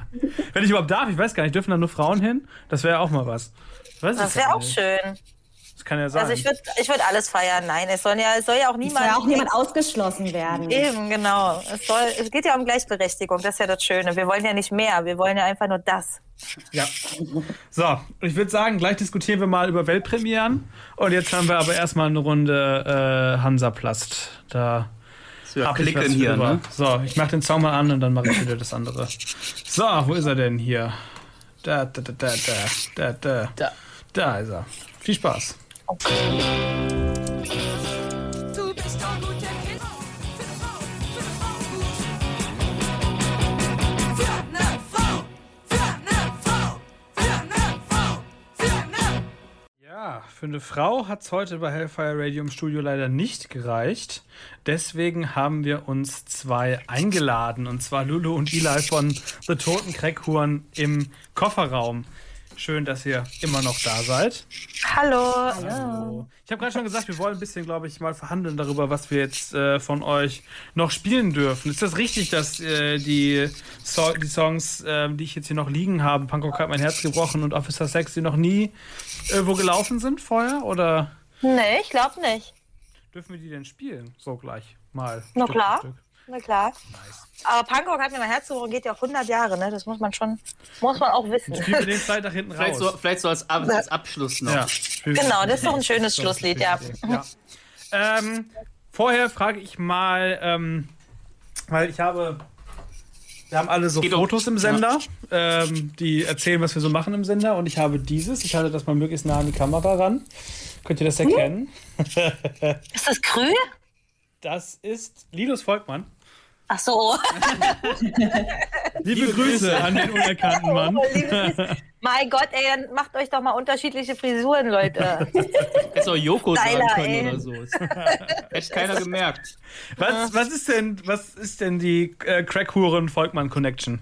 Wenn ich überhaupt darf, ich weiß gar nicht, dürfen da nur Frauen hin? Das wäre auch mal was. Das wäre auch schön. Das kann ja sein. Also ich würde ich würd alles feiern. Nein, es soll ja, es soll ja auch Es niemand. soll ja auch niemand ausgeschlossen werden. Eben, genau. Es, soll, es geht ja um Gleichberechtigung, das ist ja das Schöne. Wir wollen ja nicht mehr, wir wollen ja einfach nur das. Ja. So, ich würde sagen, gleich diskutieren wir mal über Weltpremieren. Und jetzt haben wir aber erstmal eine Runde äh, Hansaplast. Da Wir hab ich was hier, drüber. ne? So, ich mache den Song mal an und dann mache ich wieder das andere. So, wo ist er denn hier? Da, da, da, da, da, da, da. Da. Da ist er. Viel Spaß. Ja, für eine Frau hat es heute bei Hellfire Radio im Studio leider nicht gereicht. Deswegen haben wir uns zwei eingeladen. Und zwar Lulu und Eli von The Toten Crackhuren im Kofferraum. Schön, dass ihr immer noch da seid. Hallo. Hallo. Ich habe gerade schon gesagt, wir wollen ein bisschen, glaube ich, mal verhandeln darüber, was wir jetzt äh, von euch noch spielen dürfen. Ist das richtig, dass äh, die, so die Songs, ähm, die ich jetzt hier noch liegen habe, Punkrock hat mein Herz gebrochen und Officer Sex, die noch nie irgendwo gelaufen sind vorher? Oder Nee, ich glaube nicht. dürfen wir die denn spielen? So gleich mal. Na Stück klar. Stück. Na klar. Aber Punkrock hat mir mein Herz gebrochen, geht ja auch 100 Jahre, ne? Das muss man schon, muss man auch wissen. Spielen wir den [LAUGHS] Zeit nach hinten Vielleicht raus. so, vielleicht so als, Ab als Abschluss noch. Ja, Genau, das ist doch ein schönes Schlusslied, ja. ja. Ähm, vorher frage ich mal, ähm, weil ich habe, wir haben alle so geht um- Fotos im Sender, ähm, die erzählen, was wir so machen im Sender. Und ich habe dieses. Ich halte das mal möglichst nah an die Kamera ran. Könnt ihr das erkennen? [LAUGHS] Ist das Krü? Das ist Linus Volkmann. Ach so. Liebe, Grüße an den unerkannten Mann. [LAUGHS] mein Gott, ey, dann macht euch doch mal unterschiedliche Frisuren, Leute. [LAUGHS] Hätte auch Joko sagen können ey. oder so. [LAUGHS] Hätte keiner gemerkt. Was, was ist denn, was ist denn die äh, Crackhuren Volkmann Connection?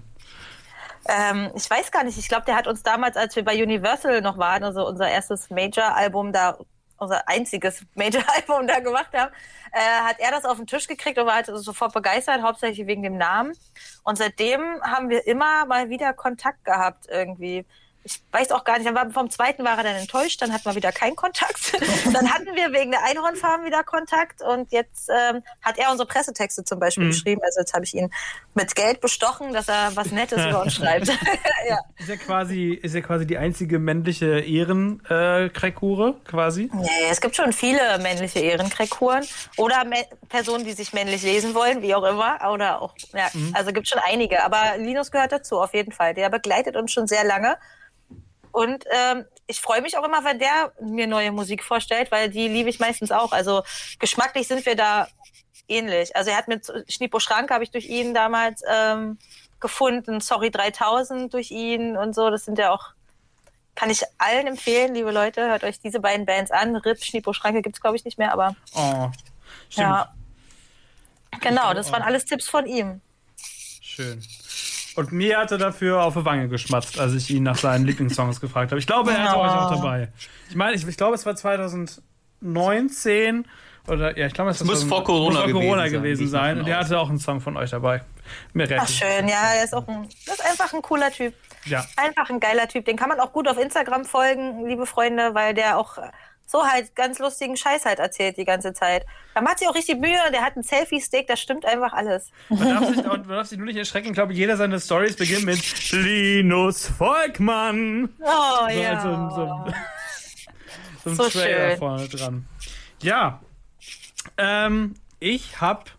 Ähm, ich weiß gar nicht. Ich glaube, der hat uns damals, als wir bei Universal noch waren, also unser erstes Major-Album da, unser einziges Major-Album da gemacht haben, äh, hat er das auf den Tisch gekriegt und war halt sofort begeistert, hauptsächlich wegen dem Namen. Und seitdem haben wir immer mal wieder Kontakt gehabt irgendwie. Ich weiß auch gar nicht, dann war, vom zweiten war er dann enttäuscht, dann hatten wir wieder keinen Kontakt. [LAUGHS] dann hatten wir wegen der Einhornfarben wieder Kontakt und jetzt ähm, hat er unsere Pressetexte zum Beispiel geschrieben. Also jetzt habe ich ihn mit Geld bestochen, dass er was Nettes über uns schreibt. [LAUGHS] [LAUGHS] ja. Ist ja quasi, ist ja quasi die einzige männliche Ehren äh, quasi. Nee, es gibt schon viele männliche Ehrenkräkuren oder Personen, die sich männlich lesen wollen, wie auch immer. Oder auch, ja, also gibt schon einige. Aber Linus gehört dazu, auf jeden Fall. Der begleitet uns schon sehr lange. Und ähm, ich freue mich auch immer, wenn der mir neue Musik vorstellt, weil die liebe ich meistens auch. Also geschmacklich sind wir da ähnlich. Also er hat mit Schnippo Schrank habe ich durch ihn damals ähm, gefunden, Sorry 3000 durch ihn und so. Das sind ja auch kann ich allen empfehlen, liebe Leute, hört euch diese beiden Bands an. Rip, Schnippo, Schranke gibt's glaube ich nicht mehr, aber Oh, stimmt. ja. Genau, das waren alles Tipps von ihm. Schön. Und mir hat er dafür auf die Wange geschmatzt, als ich ihn nach seinen Lieblingssongs gefragt habe. Ich glaube, er hatte Oh. euch auch dabei. Ich meine, ich, ich glaube, es war 2019 oder ja, ich glaube, es muss 2000 vor Corona muss vor Corona gewesen sein, gewesen sein. von Und er hatte auch einen Song von euch dabei. Mir Ach schön, ja, er ist auch ein, das ist einfach ein cooler Typ. Ja. Einfach ein geiler Typ. Den kann man auch gut auf Instagram folgen, liebe Freunde, weil der auch so halt ganz lustigen Scheiß halt erzählt die ganze Zeit. Da macht sich auch richtig Mühe, der hat einen Selfie-Stick, da stimmt einfach alles. Man darf, sich, man darf sich nur nicht erschrecken. Ich glaube, jeder seiner Stories beginnt mit Linus Volkmann. Oh So, ja. als so, ein- so, ein- so ein So Trailer schön. vorne dran. Ja. Ähm, ich hab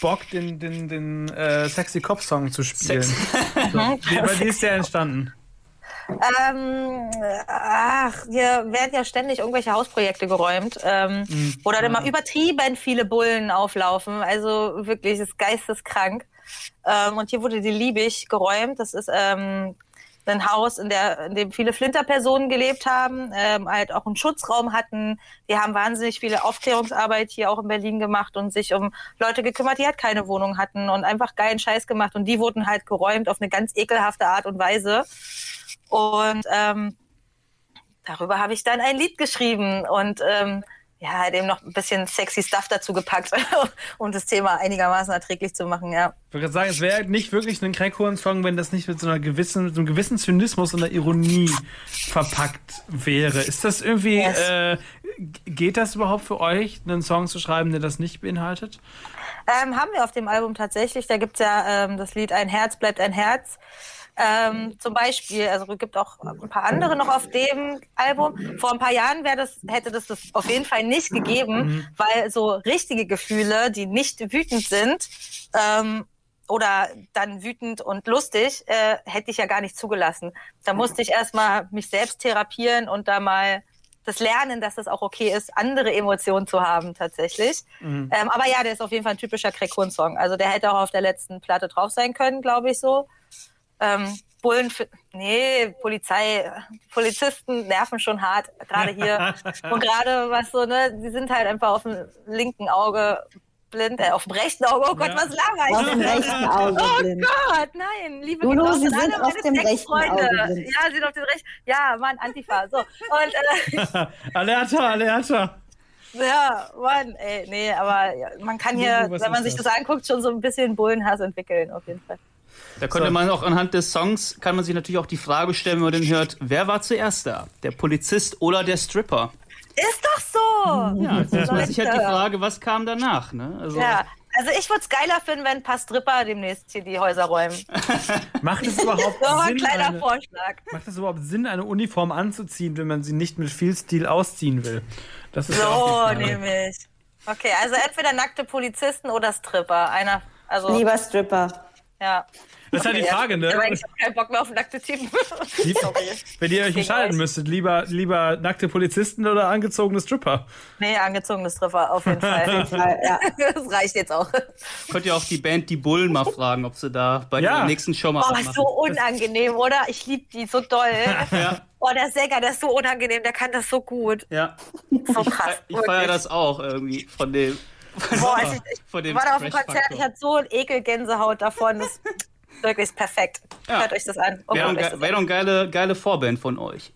Bock, den, den, den äh, Sexy Cop Song zu spielen. So, [LAUGHS] wie, bei dir ist der entstanden. Ähm, ach, hier werden ja ständig irgendwelche Hausprojekte geräumt, ähm, wo dann immer übertrieben viele Bullen auflaufen. Also wirklich, ist geisteskrank. Ähm, und hier wurde die Liebig geräumt. Das ist ähm, ein Haus, in, der, in dem viele Flinterpersonen gelebt haben, ähm, halt auch einen Schutzraum hatten. Die haben wahnsinnig viele Aufklärungsarbeit hier auch in Berlin gemacht und sich um Leute gekümmert, die halt keine Wohnung hatten und einfach geilen Scheiß gemacht. Und die wurden halt geräumt auf eine ganz ekelhafte Art und Weise. Und ähm, darüber habe ich dann ein Lied geschrieben und ähm, ja, dem noch ein bisschen sexy Stuff dazu gepackt, [LAUGHS] um das Thema einigermaßen erträglich zu machen, ja. Ich wollte gerade sagen, es wäre nicht wirklich ein Crackhorn-Song, wenn das nicht mit so einer gewissen, mit so einem gewissen Zynismus und einer Ironie verpackt wäre. Ist das irgendwie, Yes. äh, geht das überhaupt für euch, einen Song zu schreiben, der das nicht beinhaltet? Ähm, haben wir auf dem Album tatsächlich. Da gibt's ja ähm, das Lied Ein Herz bleibt ein Herz. Ähm, zum Beispiel, also es gibt auch ein paar andere noch auf dem Album. Vor ein paar Jahren wäre das, hätte das, das auf jeden Fall nicht gegeben, weil so richtige Gefühle, die nicht wütend sind, ähm, oder dann wütend und lustig, äh, hätte ich ja gar nicht zugelassen. Da musste ich erstmal mich selbst therapieren und da mal das Lernen, dass es auch okay ist, andere Emotionen zu haben tatsächlich. Ähm, aber ja, der ist auf jeden Fall ein typischer Craig-Song. Also der hätte auch auf der letzten Platte drauf sein können, glaube ich so. Ähm, Bullen, für, nee, Polizei, Polizisten nerven schon hart, gerade hier. [LAUGHS] Und gerade was so, ne, die sind halt einfach auf dem linken Auge blind, äh, auf dem rechten Auge, oh Gott, Ja. was laber ich? Auf dem rechten Auge Oh blind. Gott, nein, liebe Lulu, Sie sind auf meine dem rechten. Auge blind. Ja, sie sind auf dem rechten, ja, Mann, Antifa, so. Und, äh, [LAUGHS] Alerta, Alerta. ja, Mann, ey, nee, aber ja, man kann hier, Lulu, wenn man sich das? das anguckt, schon so ein bisschen Bullenhass entwickeln, auf jeden Fall. Da könnte So. man auch anhand des Songs, kann man sich natürlich auch die Frage stellen, wenn man den hört, wer war zuerst da? Der Polizist oder der Stripper? Ist doch so! Ja, jetzt stellt man sich halt die. Frage, was kam danach? Ne? Also, Ja, also ich würde es geiler finden, wenn ein paar Stripper demnächst hier die Häuser räumen. [LAUGHS] Macht es überhaupt So ein Sinn, kleiner eine, Vorschlag. macht es überhaupt Sinn, eine Uniform anzuziehen, wenn man sie nicht mit viel Stil ausziehen will? Das ist So, nämlich. Okay, also entweder nackte Polizisten oder Stripper. Einer, also, Lieber Stripper. ja. Das ist halt die Frage, ne? Aber ich habe keinen Bock mehr auf nackte Typen. [LAUGHS] Lieb- Sorry. Wenn ihr euch entscheiden müsstet, lieber, lieber nackte Polizisten oder angezogene Stripper? Nee, angezogene Stripper, [LAUGHS] auf jeden Fall. Ja. Das reicht jetzt auch. Könnt ihr auch die Band Die Bullen mal fragen, ob sie da bei Ja. ihrer nächsten Show mal Oh, was ist so unangenehm, oder? Ich liebe die so doll. [LAUGHS] Ja, Oh, der Sänger, der ist so unangenehm, der kann das so gut. ja. So krass. Ich feiere das auch irgendwie von dem. Boah, als ich, ich war da auf dem. Konzert, ich hatte so ein Ekelgänsehaut davon. Das wirklich perfekt. Ja. Hört euch das an. Wäre doch, wär eine geile, geile Vorband von euch.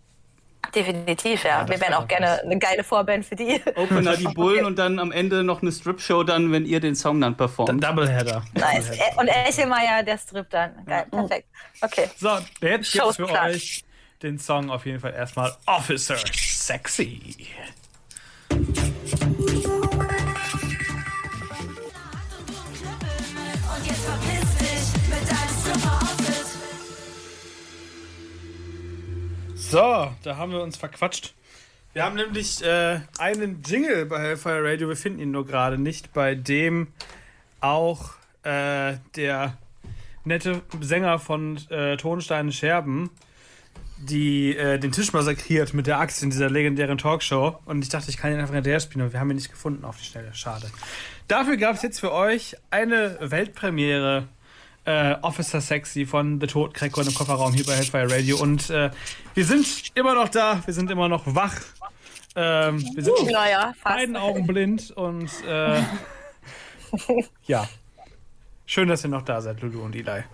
Definitiv, ja. das Wir wären wär auch gerne eine geile Vorband für die. Opener [LAUGHS] die Bullen und dann am Ende noch eine Strip-Show dann, wenn ihr den Song dann performt. Doubleheader. Nice. Und Echelmeier, der Strip dann. Geil, perfekt. Okay. So, jetzt gibt's für Showstart. euch den Song auf jeden Fall erstmal Officer Sexy. So, da haben wir uns verquatscht. Wir haben nämlich äh, einen Jingle bei Hellfire Radio, wir finden ihn nur gerade nicht, bei dem auch äh, der nette Sänger von äh, Tonsteine Scherben die äh, den Tisch massakriert mit der Axt in dieser legendären Talkshow. Und ich dachte, ich kann ihn einfach hinterher spielen, aber wir haben ihn nicht gefunden auf die Schnelle. Schade. Dafür gab es jetzt für euch eine Weltpremiere äh, Officer Sexy von The Crackcorn im Kofferraum hier bei Hellfire Radio. Und äh, wir sind immer noch da, wir sind immer noch wach. Ähm, wir sind auf Naja, beiden Augen blind und äh, [LAUGHS] ja. Schön, dass ihr noch da seid, Lulu und Eli.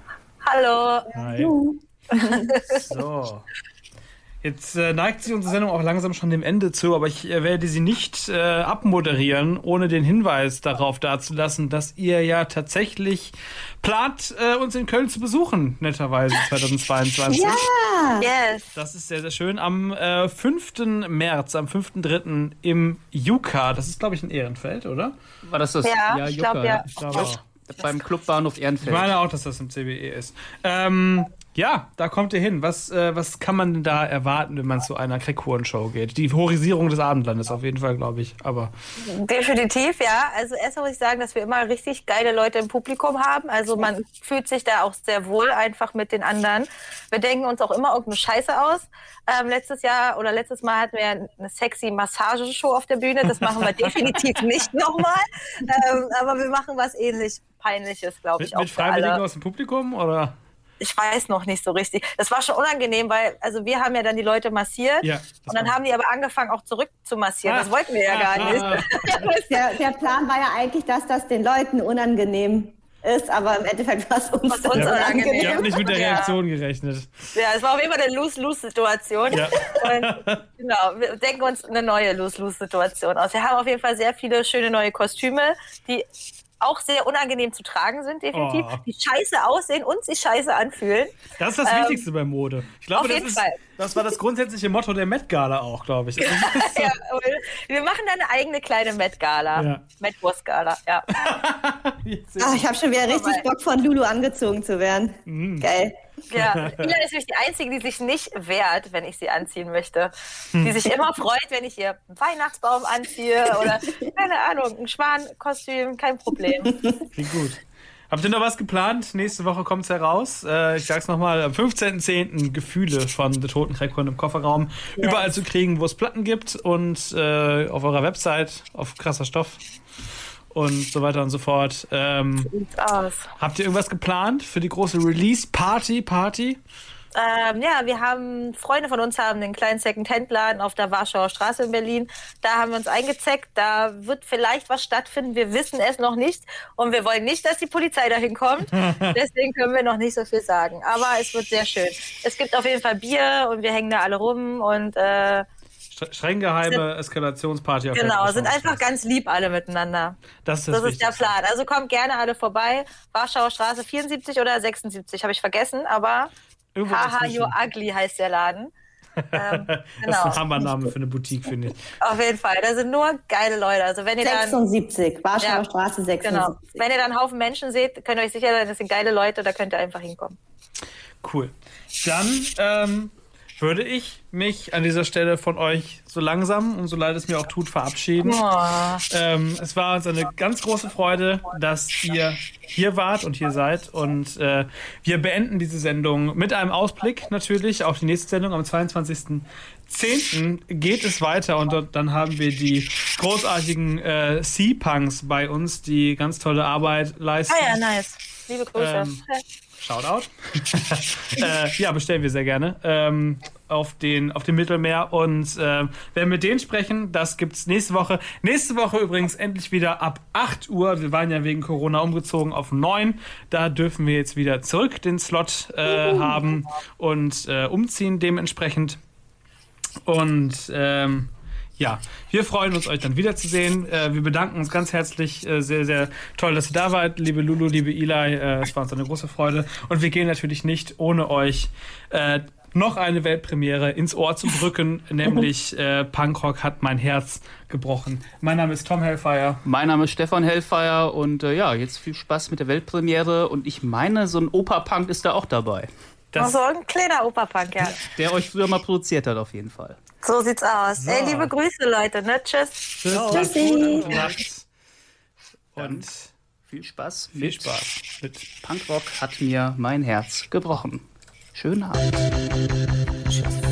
Hallo. Hi. So. [LAUGHS] Jetzt äh, neigt sich unsere Sendung auch langsam schon dem Ende zu, aber ich äh, werde sie nicht äh, abmoderieren, ohne den Hinweis darauf dazulassen, dass ihr ja tatsächlich plant, äh, uns in Köln zu besuchen, netterweise 2022. Yes. Das ist sehr, sehr schön. Am äh, 5. März, am 5.3. im Juka. Das ist, glaube ich, in Ehrenfeld, oder? War das das? Ja, ich Jucca, glaub, ja. Ich glaube auch. Beim Clubbahnhof Ich Ehrenfeld. meine auch, dass das im CBE ist. Ähm, Ja, da kommt ihr hin. Was, äh, was kann man denn da erwarten, wenn man zu einer Crackhuren-Show geht? Die Horisierung des Abendlandes auf jeden Fall, glaube ich. Aber Definitiv, ja. Also erstmal muss ich sagen, dass wir immer richtig geile Leute im Publikum haben. Also man fühlt sich da auch sehr wohl einfach mit den anderen. Wir denken uns auch immer irgendeine Scheiße aus. Ähm, letztes Jahr oder letztes Mal hatten wir eine sexy Massageshow auf der Bühne. Das machen wir [LAUGHS] definitiv nicht nochmal. Ähm, aber wir machen was ähnlich Peinliches, glaube ich, mit, auch mit Freiwilligen aus dem Publikum? Oder? Ich weiß noch nicht so richtig. Das war schon unangenehm, weil also wir haben ja dann die Leute massiert Ja, und dann haben die aber angefangen auch zurück zu massieren. Das wollten wir ja gar nicht. [LAUGHS] Der, der Plan war ja eigentlich, dass das den Leuten unangenehm ist, aber im Endeffekt war es uns, Was uns unangenehm. Ihr habt nicht mit der Ja. Reaktion gerechnet. Ja, es war auf jeden Fall eine Lose-Lose-Situation. Ja. Genau, wir denken uns eine neue Lose-Lose-Situation aus. Wir haben auf jeden Fall sehr viele schöne neue Kostüme, die auch sehr unangenehm zu tragen sind, definitiv. Oh. Die scheiße aussehen und sich scheiße anfühlen. Das ist das Ähm, Wichtigste bei Mode. Ich glaube, auf das, jeden ist, Fall. das war das grundsätzliche Motto der Met Gala auch, glaube ich. Also, [LAUGHS] ja, wir machen da eine eigene kleine Met-Gala. Ja. Met-Wurst-Gala, ja. [LAUGHS] Ach, ich habe schon wieder richtig Bock von Lulu angezogen zu werden. Mhm. Geil. Ja, Ila ist nämlich die Einzige, die sich nicht wehrt, wenn ich sie anziehen möchte. Die sich immer freut, wenn ich ihr einen Weihnachtsbaum anziehe oder, keine Ahnung, ein Schwankostüm, kein Problem. Klingt gut. Habt ihr noch was geplant? Nächste Woche kommt es heraus. Äh, ich sag's nochmal, am 15.10. Gefühle von The Toten Crackhorn im Kofferraum. Überall zu kriegen, wo es Platten gibt und äh, auf eurer Website, auf krasser Stoff und so weiter und so fort. Ähm, habt ihr irgendwas geplant für die große Release-Party? Party? Ähm, ja, wir haben, Freunde von uns haben einen kleinen Second-Hand-Laden auf der Warschauer Straße in Berlin. Da haben wir uns eingezeckt. Da wird vielleicht was stattfinden. Wir wissen es noch nicht. Und wir wollen nicht, dass die Polizei dahin kommt. [LAUGHS] Deswegen können wir noch nicht so viel sagen. Aber es wird sehr schön. Es gibt auf jeden Fall Bier und wir hängen da alle rum und äh, Streng geheime Eskalationsparty auf der genau, sind einfach ganz lieb alle miteinander. Das ist das, ist der. Plan. Also kommt gerne alle vorbei. Warschauer Straße 74 oder 76, habe ich vergessen, aber Haha. You're Ugly heißt der Laden. [LAUGHS] Ähm, Das ist genau. ein Hammername für eine Boutique, finde ich. Auf jeden Fall. Da sind nur geile Leute. Also wenn ihr dann 76, Warschauer Ja. Straße 76. genau, wenn ihr dann einen Haufen Menschen seht, könnt ihr euch sicher sein, das sind geile Leute, da könnt ihr einfach hinkommen. Cool. Dann ähm, würde ich mich an dieser Stelle von euch so langsam und so leid es mir auch tut verabschieden. Ähm, es war uns eine ganz große Freude, dass ihr hier wart und hier seid. Und äh, wir beenden diese Sendung mit einem Ausblick natürlich auf die nächste Sendung am 22.10. geht es weiter und dort, dann haben wir die großartigen äh, Sea-Punks bei uns, die ganz tolle Arbeit leisten. Ah ja, nice. Liebe Grüße. Ähm, Shoutout. [LAUGHS] äh, ja, bestellen wir sehr gerne ähm, auf, den, auf dem Mittelmeer. Und äh, werden mit denen sprechen. Das gibt's nächste Woche. Nächste Woche übrigens endlich wieder ab 8 Uhr. Wir waren ja wegen Corona umgezogen auf 9. Da dürfen wir jetzt wieder zurück den Slot äh, haben und äh, umziehen dementsprechend. Und ähm, ja, wir freuen uns, euch dann wiederzusehen. Äh, wir bedanken uns ganz herzlich. Äh, sehr, sehr toll, dass ihr da wart, liebe Lulu, liebe Eli. Äh, es war uns eine große Freude. Und wir gehen natürlich nicht ohne euch noch eine Weltpremiere ins Ohr zu drücken, [LAUGHS] nämlich äh, Punkrock hat mein Herz gebrochen. Mein Name ist Tom Hellfire. Mein Name ist Stefan Hellfire und äh, ja, jetzt viel Spaß mit der Weltpremiere und ich meine, so ein Opa-Punk ist da auch dabei, Das, so ein kleiner Operpunk, ja. der euch früher mal produziert hat auf jeden Fall. So sieht's aus. Ey, liebe Grüße, Leute. Ne? Tschüss. Tschüss, macht's Tschüssi. Und Viel Spaß. viel Spaß mit Punkrock hat mir mein Herz gebrochen. Schönen Abend. Tschüss.